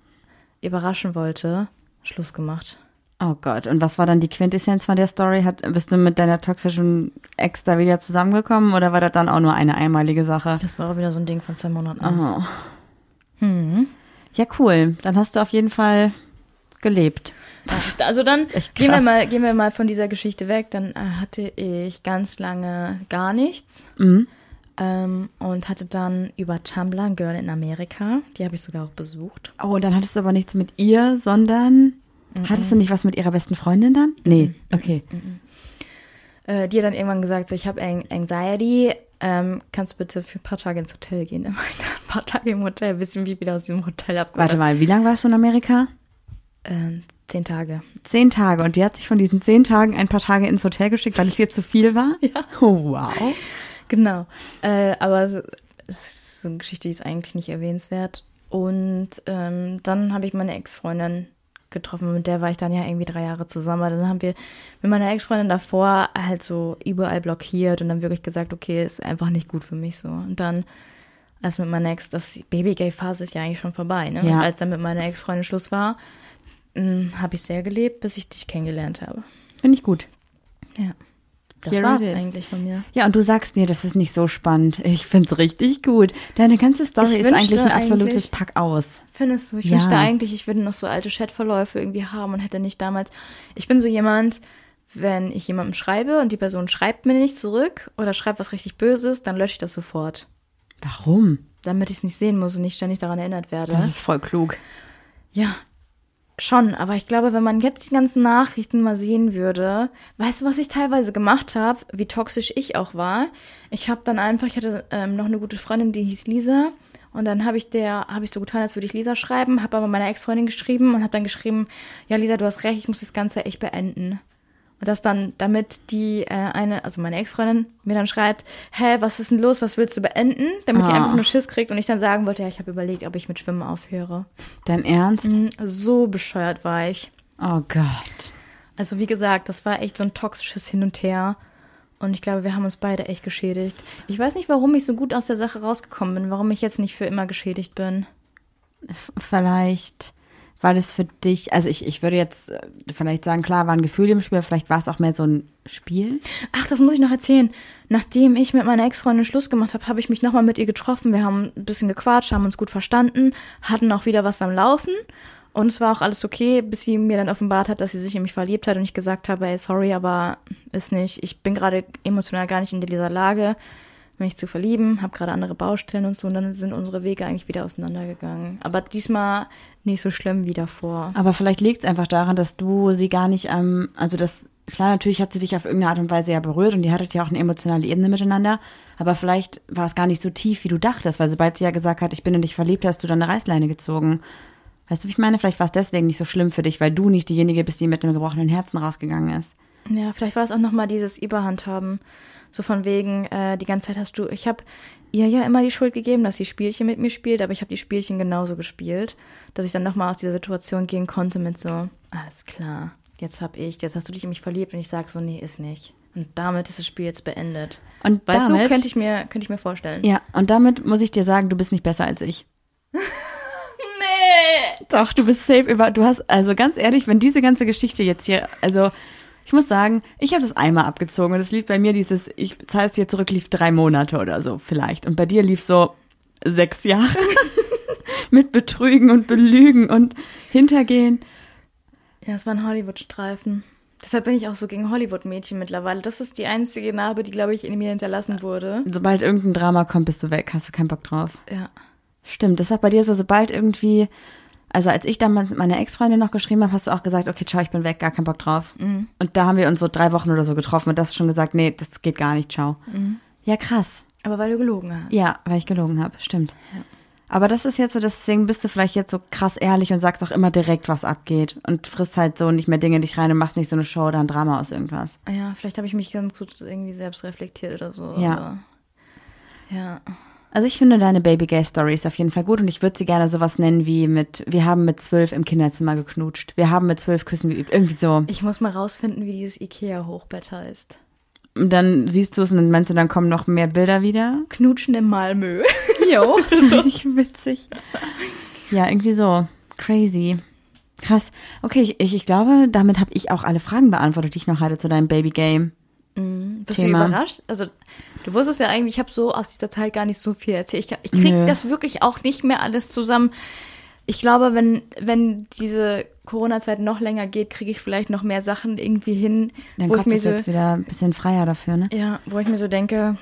überraschen wollte, Schluss gemacht. Oh Gott, und was war dann die Quintessenz von der Story? Hat, bist du mit deiner toxischen Ex da wieder zusammengekommen oder war das dann auch nur eine einmalige Sache? Das war auch wieder so ein Ding von zwei Monaten. Oh. Ja, cool. Dann hast du auf jeden Fall gelebt. Also dann gehen wir mal, gehen wir mal von dieser Geschichte weg. Dann äh, hatte ich ganz lange gar nichts. Mhm. Ähm, und hatte dann über Tumblr ein Girl in Amerika. Die habe ich sogar auch besucht. Oh, und dann hattest du aber nichts mit ihr, sondern hattest du nicht was mit ihrer besten Freundin dann? Nee, okay. Äh, die hat dann irgendwann gesagt, so ich habe An- Anxiety. Ähm, kannst du bitte für ein paar Tage ins Hotel gehen? Dann war ich da ein paar Tage im Hotel, ich mich wieder aus diesem Hotel abgeholt Warte mal, wie lange warst du in Amerika? Ähm, zehn Tage. Zehn Tage. Und die hat sich von diesen zehn Tagen ein paar Tage ins Hotel geschickt, weil es ihr zu viel war? Ja. Oh, wow. Genau. Äh, aber es es ist so eine Geschichte, die ist eigentlich nicht erwähnenswert. Und ähm, dann habe ich meine Ex-Freundin getroffen, mit der war ich dann ja irgendwie drei Jahre zusammen. Dann haben wir mit meiner Ex-Freundin davor halt so überall blockiert und dann wirklich gesagt, okay, ist einfach nicht gut für mich so. Und dann, als mit meiner Ex, das Baby-Gay-Phase ist ja eigentlich schon vorbei, ne? Ja. Und als dann mit meiner Ex-Freundin Schluss war, habe ich sehr gelebt, bis ich dich kennengelernt habe. Finde ich gut. Ja. Das Here war's eigentlich von mir. Ja, und du sagst dir, das ist nicht so spannend. Ich find's richtig gut. Deine ganze Story Ich ist eigentlich ein absolutes eigentlich- Pack aus. Findest du? Ich Ja. wünschte eigentlich, ich würde noch so alte Chatverläufe irgendwie haben und hätte nicht damals. Ich bin so jemand, wenn ich jemandem schreibe und die Person schreibt mir nicht zurück oder schreibt was richtig Böses, dann lösche ich das sofort. Warum? Damit ich es nicht sehen muss und nicht ständig daran erinnert werde. Das ist voll klug. Ja, schon. Aber ich glaube, wenn man jetzt die ganzen Nachrichten mal sehen würde, weißt du, was ich teilweise gemacht habe, wie toxisch ich auch war? Ich habe dann einfach, ich hatte ähm, noch eine gute Freundin, die hieß Lisa. Und dann habe ich der, habe ich so getan, als würde ich Lisa schreiben, habe aber meiner Ex-Freundin geschrieben und habe dann geschrieben, ja Lisa, du hast recht, ich muss das Ganze echt beenden. Und das dann, damit die äh, eine, also meine Ex-Freundin mir dann schreibt, hä, was ist denn los, was willst du beenden? Damit die Ah. einfach nur Schiss kriegt und ich dann sagen wollte, ja, ich habe überlegt, ob ich mit Schwimmen aufhöre. Dein Ernst? Mhm, So bescheuert war ich. Oh Gott. Also wie gesagt, das war echt so ein toxisches Hin und Her. Und ich glaube, wir haben uns beide echt geschädigt. Ich weiß nicht, warum ich so gut aus der Sache rausgekommen bin, warum ich jetzt nicht für immer geschädigt bin. Vielleicht war das für dich, also ich, ich würde jetzt äh, vielleicht sagen, klar, war ein Gefühl im Spiel, vielleicht war es auch mehr so ein Spiel. Ach, das muss ich noch erzählen. Nachdem ich mit meiner Ex-Freundin Schluss gemacht habe, habe ich mich nochmal mit ihr getroffen. Wir haben ein bisschen gequatscht, haben uns gut verstanden, hatten auch wieder was am Laufen. Und es war auch alles okay, bis sie mir dann offenbart hat, dass sie sich in mich verliebt hat und ich gesagt habe, ey, sorry, aber ist nicht. Ich bin gerade emotional gar nicht in dieser Lage, mich zu verlieben, habe gerade andere Baustellen und so. Und dann sind unsere Wege eigentlich wieder auseinandergegangen. Aber diesmal nicht so schlimm wie davor. Aber vielleicht liegt es einfach daran, dass du sie gar nicht am, also das, klar, natürlich hat sie dich auf irgendeine Art und Weise ja berührt und ihr hattet ja auch eine emotionale Ebene miteinander, aber vielleicht war es gar nicht so tief, wie du dachtest, weil sobald sie ja gesagt hat, ich bin in dich verliebt, hast du dann eine Reißleine gezogen. Weißt du, wie ich meine? Vielleicht war es deswegen nicht so schlimm für dich, weil du nicht diejenige bist, die mit einem gebrochenen Herzen rausgegangen ist. Ja, vielleicht war es auch nochmal dieses Überhand haben. So von wegen, äh, die ganze Zeit hast du, ich habe ihr ja immer die Schuld gegeben, dass sie Spielchen mit mir spielt, aber ich habe die Spielchen genauso gespielt, dass ich dann nochmal aus dieser Situation gehen konnte mit so, alles klar, jetzt hab ich, jetzt hast du dich in mich verliebt und ich sag so, nee, ist nicht. Und damit ist das Spiel jetzt beendet. Und Weißt damit, du, könnte ich mir, könnte ich mir vorstellen. Ja, und damit muss ich dir sagen, du bist nicht besser als ich. Nee! Doch, du bist safe über. Du hast, also ganz ehrlich, wenn diese ganze Geschichte jetzt hier, also ich muss sagen, ich habe das einmal abgezogen und es lief bei mir dieses, ich zahle es dir zurück, lief drei Monate oder so vielleicht. Und bei dir lief so sechs Jahre mit Betrügen und Belügen und Hintergehen. Ja, es war ein Hollywood-Streifen. Deshalb bin ich auch so gegen Hollywood-Mädchen mittlerweile. Das ist die einzige Narbe, die, glaube ich, in mir hinterlassen wurde. Sobald irgendein Drama kommt, bist du weg, hast du keinen Bock drauf. Ja. Stimmt, das ist auch bei dir so, sobald irgendwie, also als ich damals mit meiner Ex-Freundin noch geschrieben habe, hast du auch gesagt, okay, ciao, ich bin weg, gar keinen Bock drauf. Und da haben wir uns so drei Wochen oder so getroffen und das schon gesagt, nee, das geht gar nicht, ciao. Ja, krass. Aber weil du gelogen hast. Ja, weil ich gelogen habe, stimmt. Aber das ist jetzt so, deswegen bist du vielleicht jetzt so krass ehrlich und sagst auch immer direkt, was abgeht. Und frisst halt so nicht mehr Dinge in dich rein und machst nicht so eine Show oder ein Drama aus irgendwas. Ja, vielleicht habe ich mich ganz gut irgendwie selbst reflektiert oder so. Ja. Aber, ja. Also ich finde deine Baby Gay Story ist auf jeden Fall gut und ich würde sie gerne sowas nennen wie mit, wir haben mit zwölf im Kinderzimmer geknutscht. Wir haben mit zwölf Küssen geübt. Irgendwie so. Ich muss mal rausfinden, wie dieses Ikea-Hochbett heißt. Und dann siehst du es und dann meinst du, dann kommen noch mehr Bilder wieder. Knutschen in Malmö. Jo, das ist richtig witzig. Ja, irgendwie so. Crazy. Krass. Okay, ich, ich, ich glaube, damit habe ich auch alle Fragen beantwortet, die ich noch hatte zu deinem Baby Game. Bist Thema. du überrascht? Also, du wusstest ja eigentlich, ich habe so aus dieser Zeit gar nicht so viel erzählt. Ich, ich krieg Nö. das wirklich auch nicht mehr alles zusammen. Ich glaube, wenn, wenn diese Corona-Zeit noch länger geht, kriege ich vielleicht noch mehr Sachen irgendwie hin, Dein wo ich Kopf mir ist so, jetzt wieder ein bisschen freier dafür, ne? ja, wo ich mir so denke,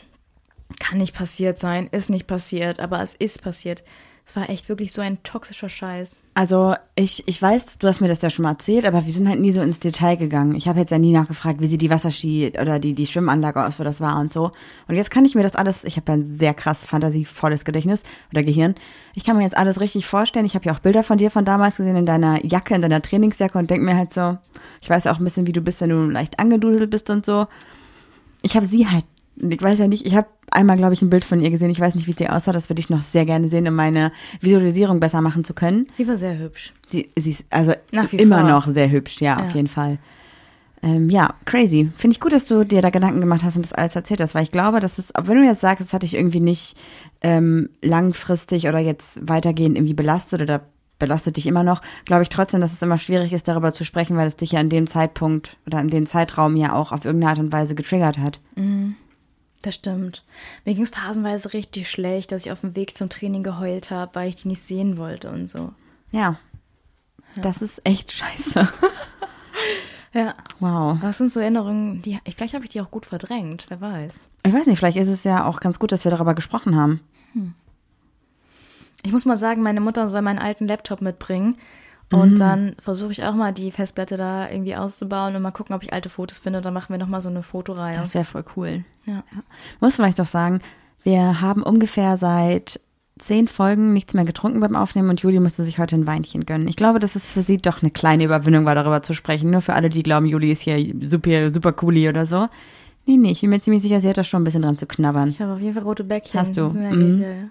kann nicht passiert sein, ist nicht passiert, aber es ist passiert. Es war echt wirklich so ein toxischer Scheiß. Also ich, ich weiß, du hast mir das ja schon mal erzählt, aber wir sind halt nie so ins Detail gegangen. Ich habe jetzt ja nie nachgefragt, wie sieht die Wasserski oder die, die Schwimmanlage aus, wo das war und so. Und jetzt kann ich mir das alles, ich habe ja ein sehr krass fantasievolles Gedächtnis oder Gehirn. Ich kann mir jetzt alles richtig vorstellen. Ich habe ja auch Bilder von dir von damals gesehen in deiner Jacke, in deiner Trainingsjacke und denke mir halt so, ich weiß auch ein bisschen, wie du bist, wenn du leicht angeduselt bist und so. Ich habe sie halt, ich weiß ja nicht, ich habe einmal, glaube ich, ein Bild von ihr gesehen. Ich weiß nicht, wie sie aussah. Das würde ich noch sehr gerne sehen, um meine Visualisierung besser machen zu können. Sie war sehr hübsch. Sie, sie ist also immer vor. noch sehr hübsch, ja, Ja. auf jeden Fall. Ähm, ja, crazy. Finde ich gut, dass du dir da Gedanken gemacht hast und das alles erzählt hast, weil ich glaube, dass es, auch wenn du jetzt sagst, es hat dich irgendwie nicht ähm, langfristig oder jetzt weitergehend irgendwie belastet oder belastet dich immer noch, glaube ich trotzdem, dass es immer schwierig ist, darüber zu sprechen, weil es dich ja in dem Zeitpunkt oder in dem Zeitraum ja auch auf irgendeine Art und Weise getriggert hat. Das stimmt. Mir ging es phasenweise richtig schlecht, dass ich auf dem Weg zum Training geheult habe, weil ich die nicht sehen wollte und so. Ja. Das ist echt scheiße. Ja. Wow. Was sind so Erinnerungen, die vielleicht habe ich die auch gut verdrängt, wer weiß. Ich weiß nicht, vielleicht ist es ja auch ganz gut, dass wir darüber gesprochen haben. Ich muss mal sagen, meine Mutter soll meinen alten Laptop mitbringen. Und dann versuche ich auch mal die Festplatte da irgendwie auszubauen und mal gucken, ob ich alte Fotos finde. Und dann machen wir nochmal so eine Fotoreihe. Das wäre voll cool. ja. Muss vielleicht auch sagen, wir haben ungefähr seit zehn Folgen nichts mehr getrunken beim Aufnehmen und Juli musste sich heute ein Weinchen gönnen. Ich glaube, dass es für sie doch eine kleine Überwindung war, darüber zu sprechen. Nur für alle, die glauben, Juli ist hier super, super cooli oder so. Nee, nee, ich bin mir ziemlich sicher, sie hat da schon ein bisschen dran zu knabbern. Ich habe auf jeden Fall rote Bäckchen. Hast du? Das merke Mhm. ich, ja, ja.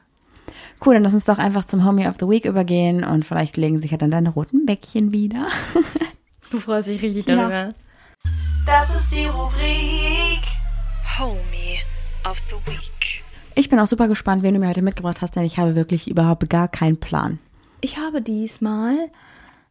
Cool, dann lass uns doch einfach zum Homie of the Week übergehen und vielleicht legen sich ja dann deine roten Bäckchen wieder. Du freust dich richtig Ja. darüber. Das ist die Rubrik Homie of the Week. Ich bin auch super gespannt, wen du mir heute mitgebracht hast, denn ich habe wirklich überhaupt gar keinen Plan. Ich habe diesmal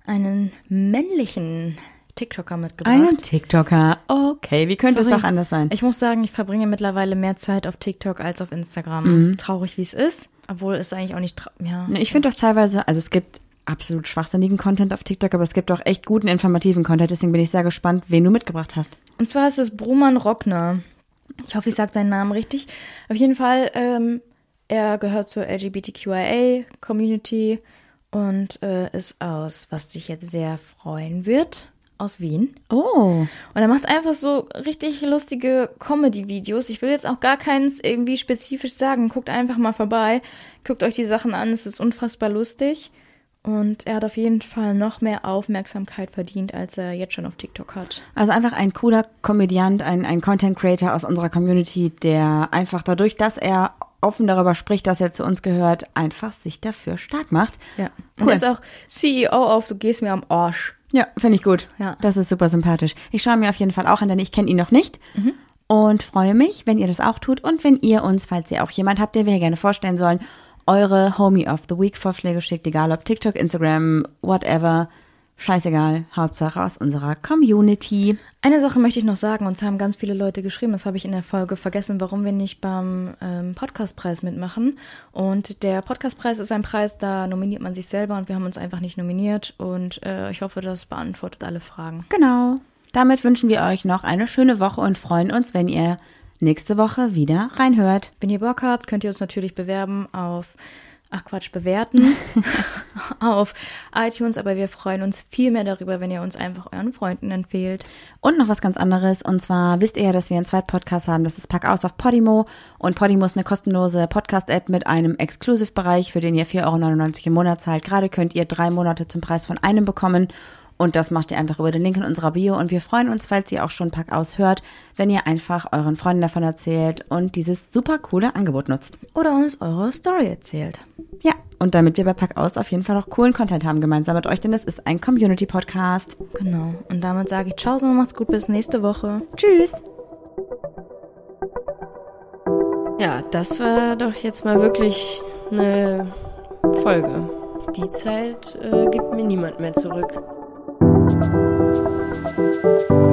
einen männlichen TikToker mitgebracht. Einen TikToker. Okay, wie könnte es Sorry. auch anders sein? Ich muss sagen, ich verbringe mittlerweile mehr Zeit auf TikTok als auf Instagram. Mhm. Traurig, wie es ist. Obwohl es eigentlich auch nicht, ja. Ich finde doch teilweise, also es gibt absolut schwachsinnigen Content auf TikTok, aber es gibt auch echt guten informativen Content. Deswegen bin ich sehr gespannt, wen du mitgebracht hast. Und zwar ist es Bruman Rockner. Ich hoffe, ich sage seinen Namen richtig. Auf jeden Fall, ähm, er gehört zur LGBTQIA-Community und äh, ist aus, was dich jetzt sehr freuen wird, aus Wien. Oh, Und er macht einfach so richtig lustige Comedy-Videos. Ich will jetzt auch gar keins irgendwie spezifisch sagen. Guckt einfach mal vorbei. Guckt euch die Sachen an. Es ist unfassbar lustig. Und er hat auf jeden Fall noch mehr Aufmerksamkeit verdient, als er jetzt schon auf TikTok hat. also einfach ein cooler Komödiant, ein, ein Content Creator aus unserer Community, der einfach dadurch, dass er offen darüber spricht, dass er zu uns gehört, einfach sich dafür stark macht. Ja. Und Cool. er ist auch CEO auf Du gehst mir am Arsch. Ja, finde ich gut. Ja. Das ist super sympathisch. Ich schaue mir auf jeden Fall auch an, denn ich kenne ihn noch nicht. Und freue mich, wenn ihr das auch tut und wenn ihr uns, falls ihr auch jemand habt, den wir hier gerne vorstellen sollen, eure Homie of the Week Vorschläge schickt, egal ob TikTok, Instagram, whatever. Scheißegal, Hauptsache aus unserer Community. Eine Sache möchte ich noch sagen, und zwar haben ganz viele Leute geschrieben, das habe ich in der Folge vergessen, warum wir nicht beim ähm, Podcastpreis mitmachen. Und der Podcastpreis ist ein Preis, da nominiert man sich selber und wir haben uns einfach nicht nominiert. Und äh, ich hoffe, das beantwortet alle Fragen. Genau. Damit wünschen wir euch noch eine schöne Woche und freuen uns, wenn ihr nächste Woche wieder reinhört. Wenn ihr Bock habt, könnt ihr uns natürlich bewerben auf, ach Quatsch, bewerten auf iTunes, aber wir freuen uns viel mehr darüber, wenn ihr uns einfach euren Freunden empfehlt. Und noch was ganz anderes. Und zwar wisst ihr ja, dass wir einen zweiten Podcast haben. Das ist Pack aus auf Podimo. Und Podimo ist eine kostenlose Podcast-App mit einem Exclusive-Bereich, für den ihr 4,99 Euro im Monat zahlt. Gerade könnt ihr drei Monate zum Preis von einem bekommen. Und das macht ihr einfach über den Link in unserer Bio. Und wir freuen uns, falls ihr auch schon Pack aus hört, wenn ihr einfach euren Freunden davon erzählt und dieses super coole Angebot nutzt. Oder uns eure Story erzählt. Ja, und damit wir bei Pack aus auf jeden Fall noch coolen Content haben gemeinsam mit euch, denn es ist ein Community-Podcast. Genau. Und damit sage ich Ciao und macht's gut bis nächste Woche. Tschüss! Ja, das war doch jetzt mal wirklich eine Folge. Die Zeit äh, gibt mir niemand mehr zurück. Thank you.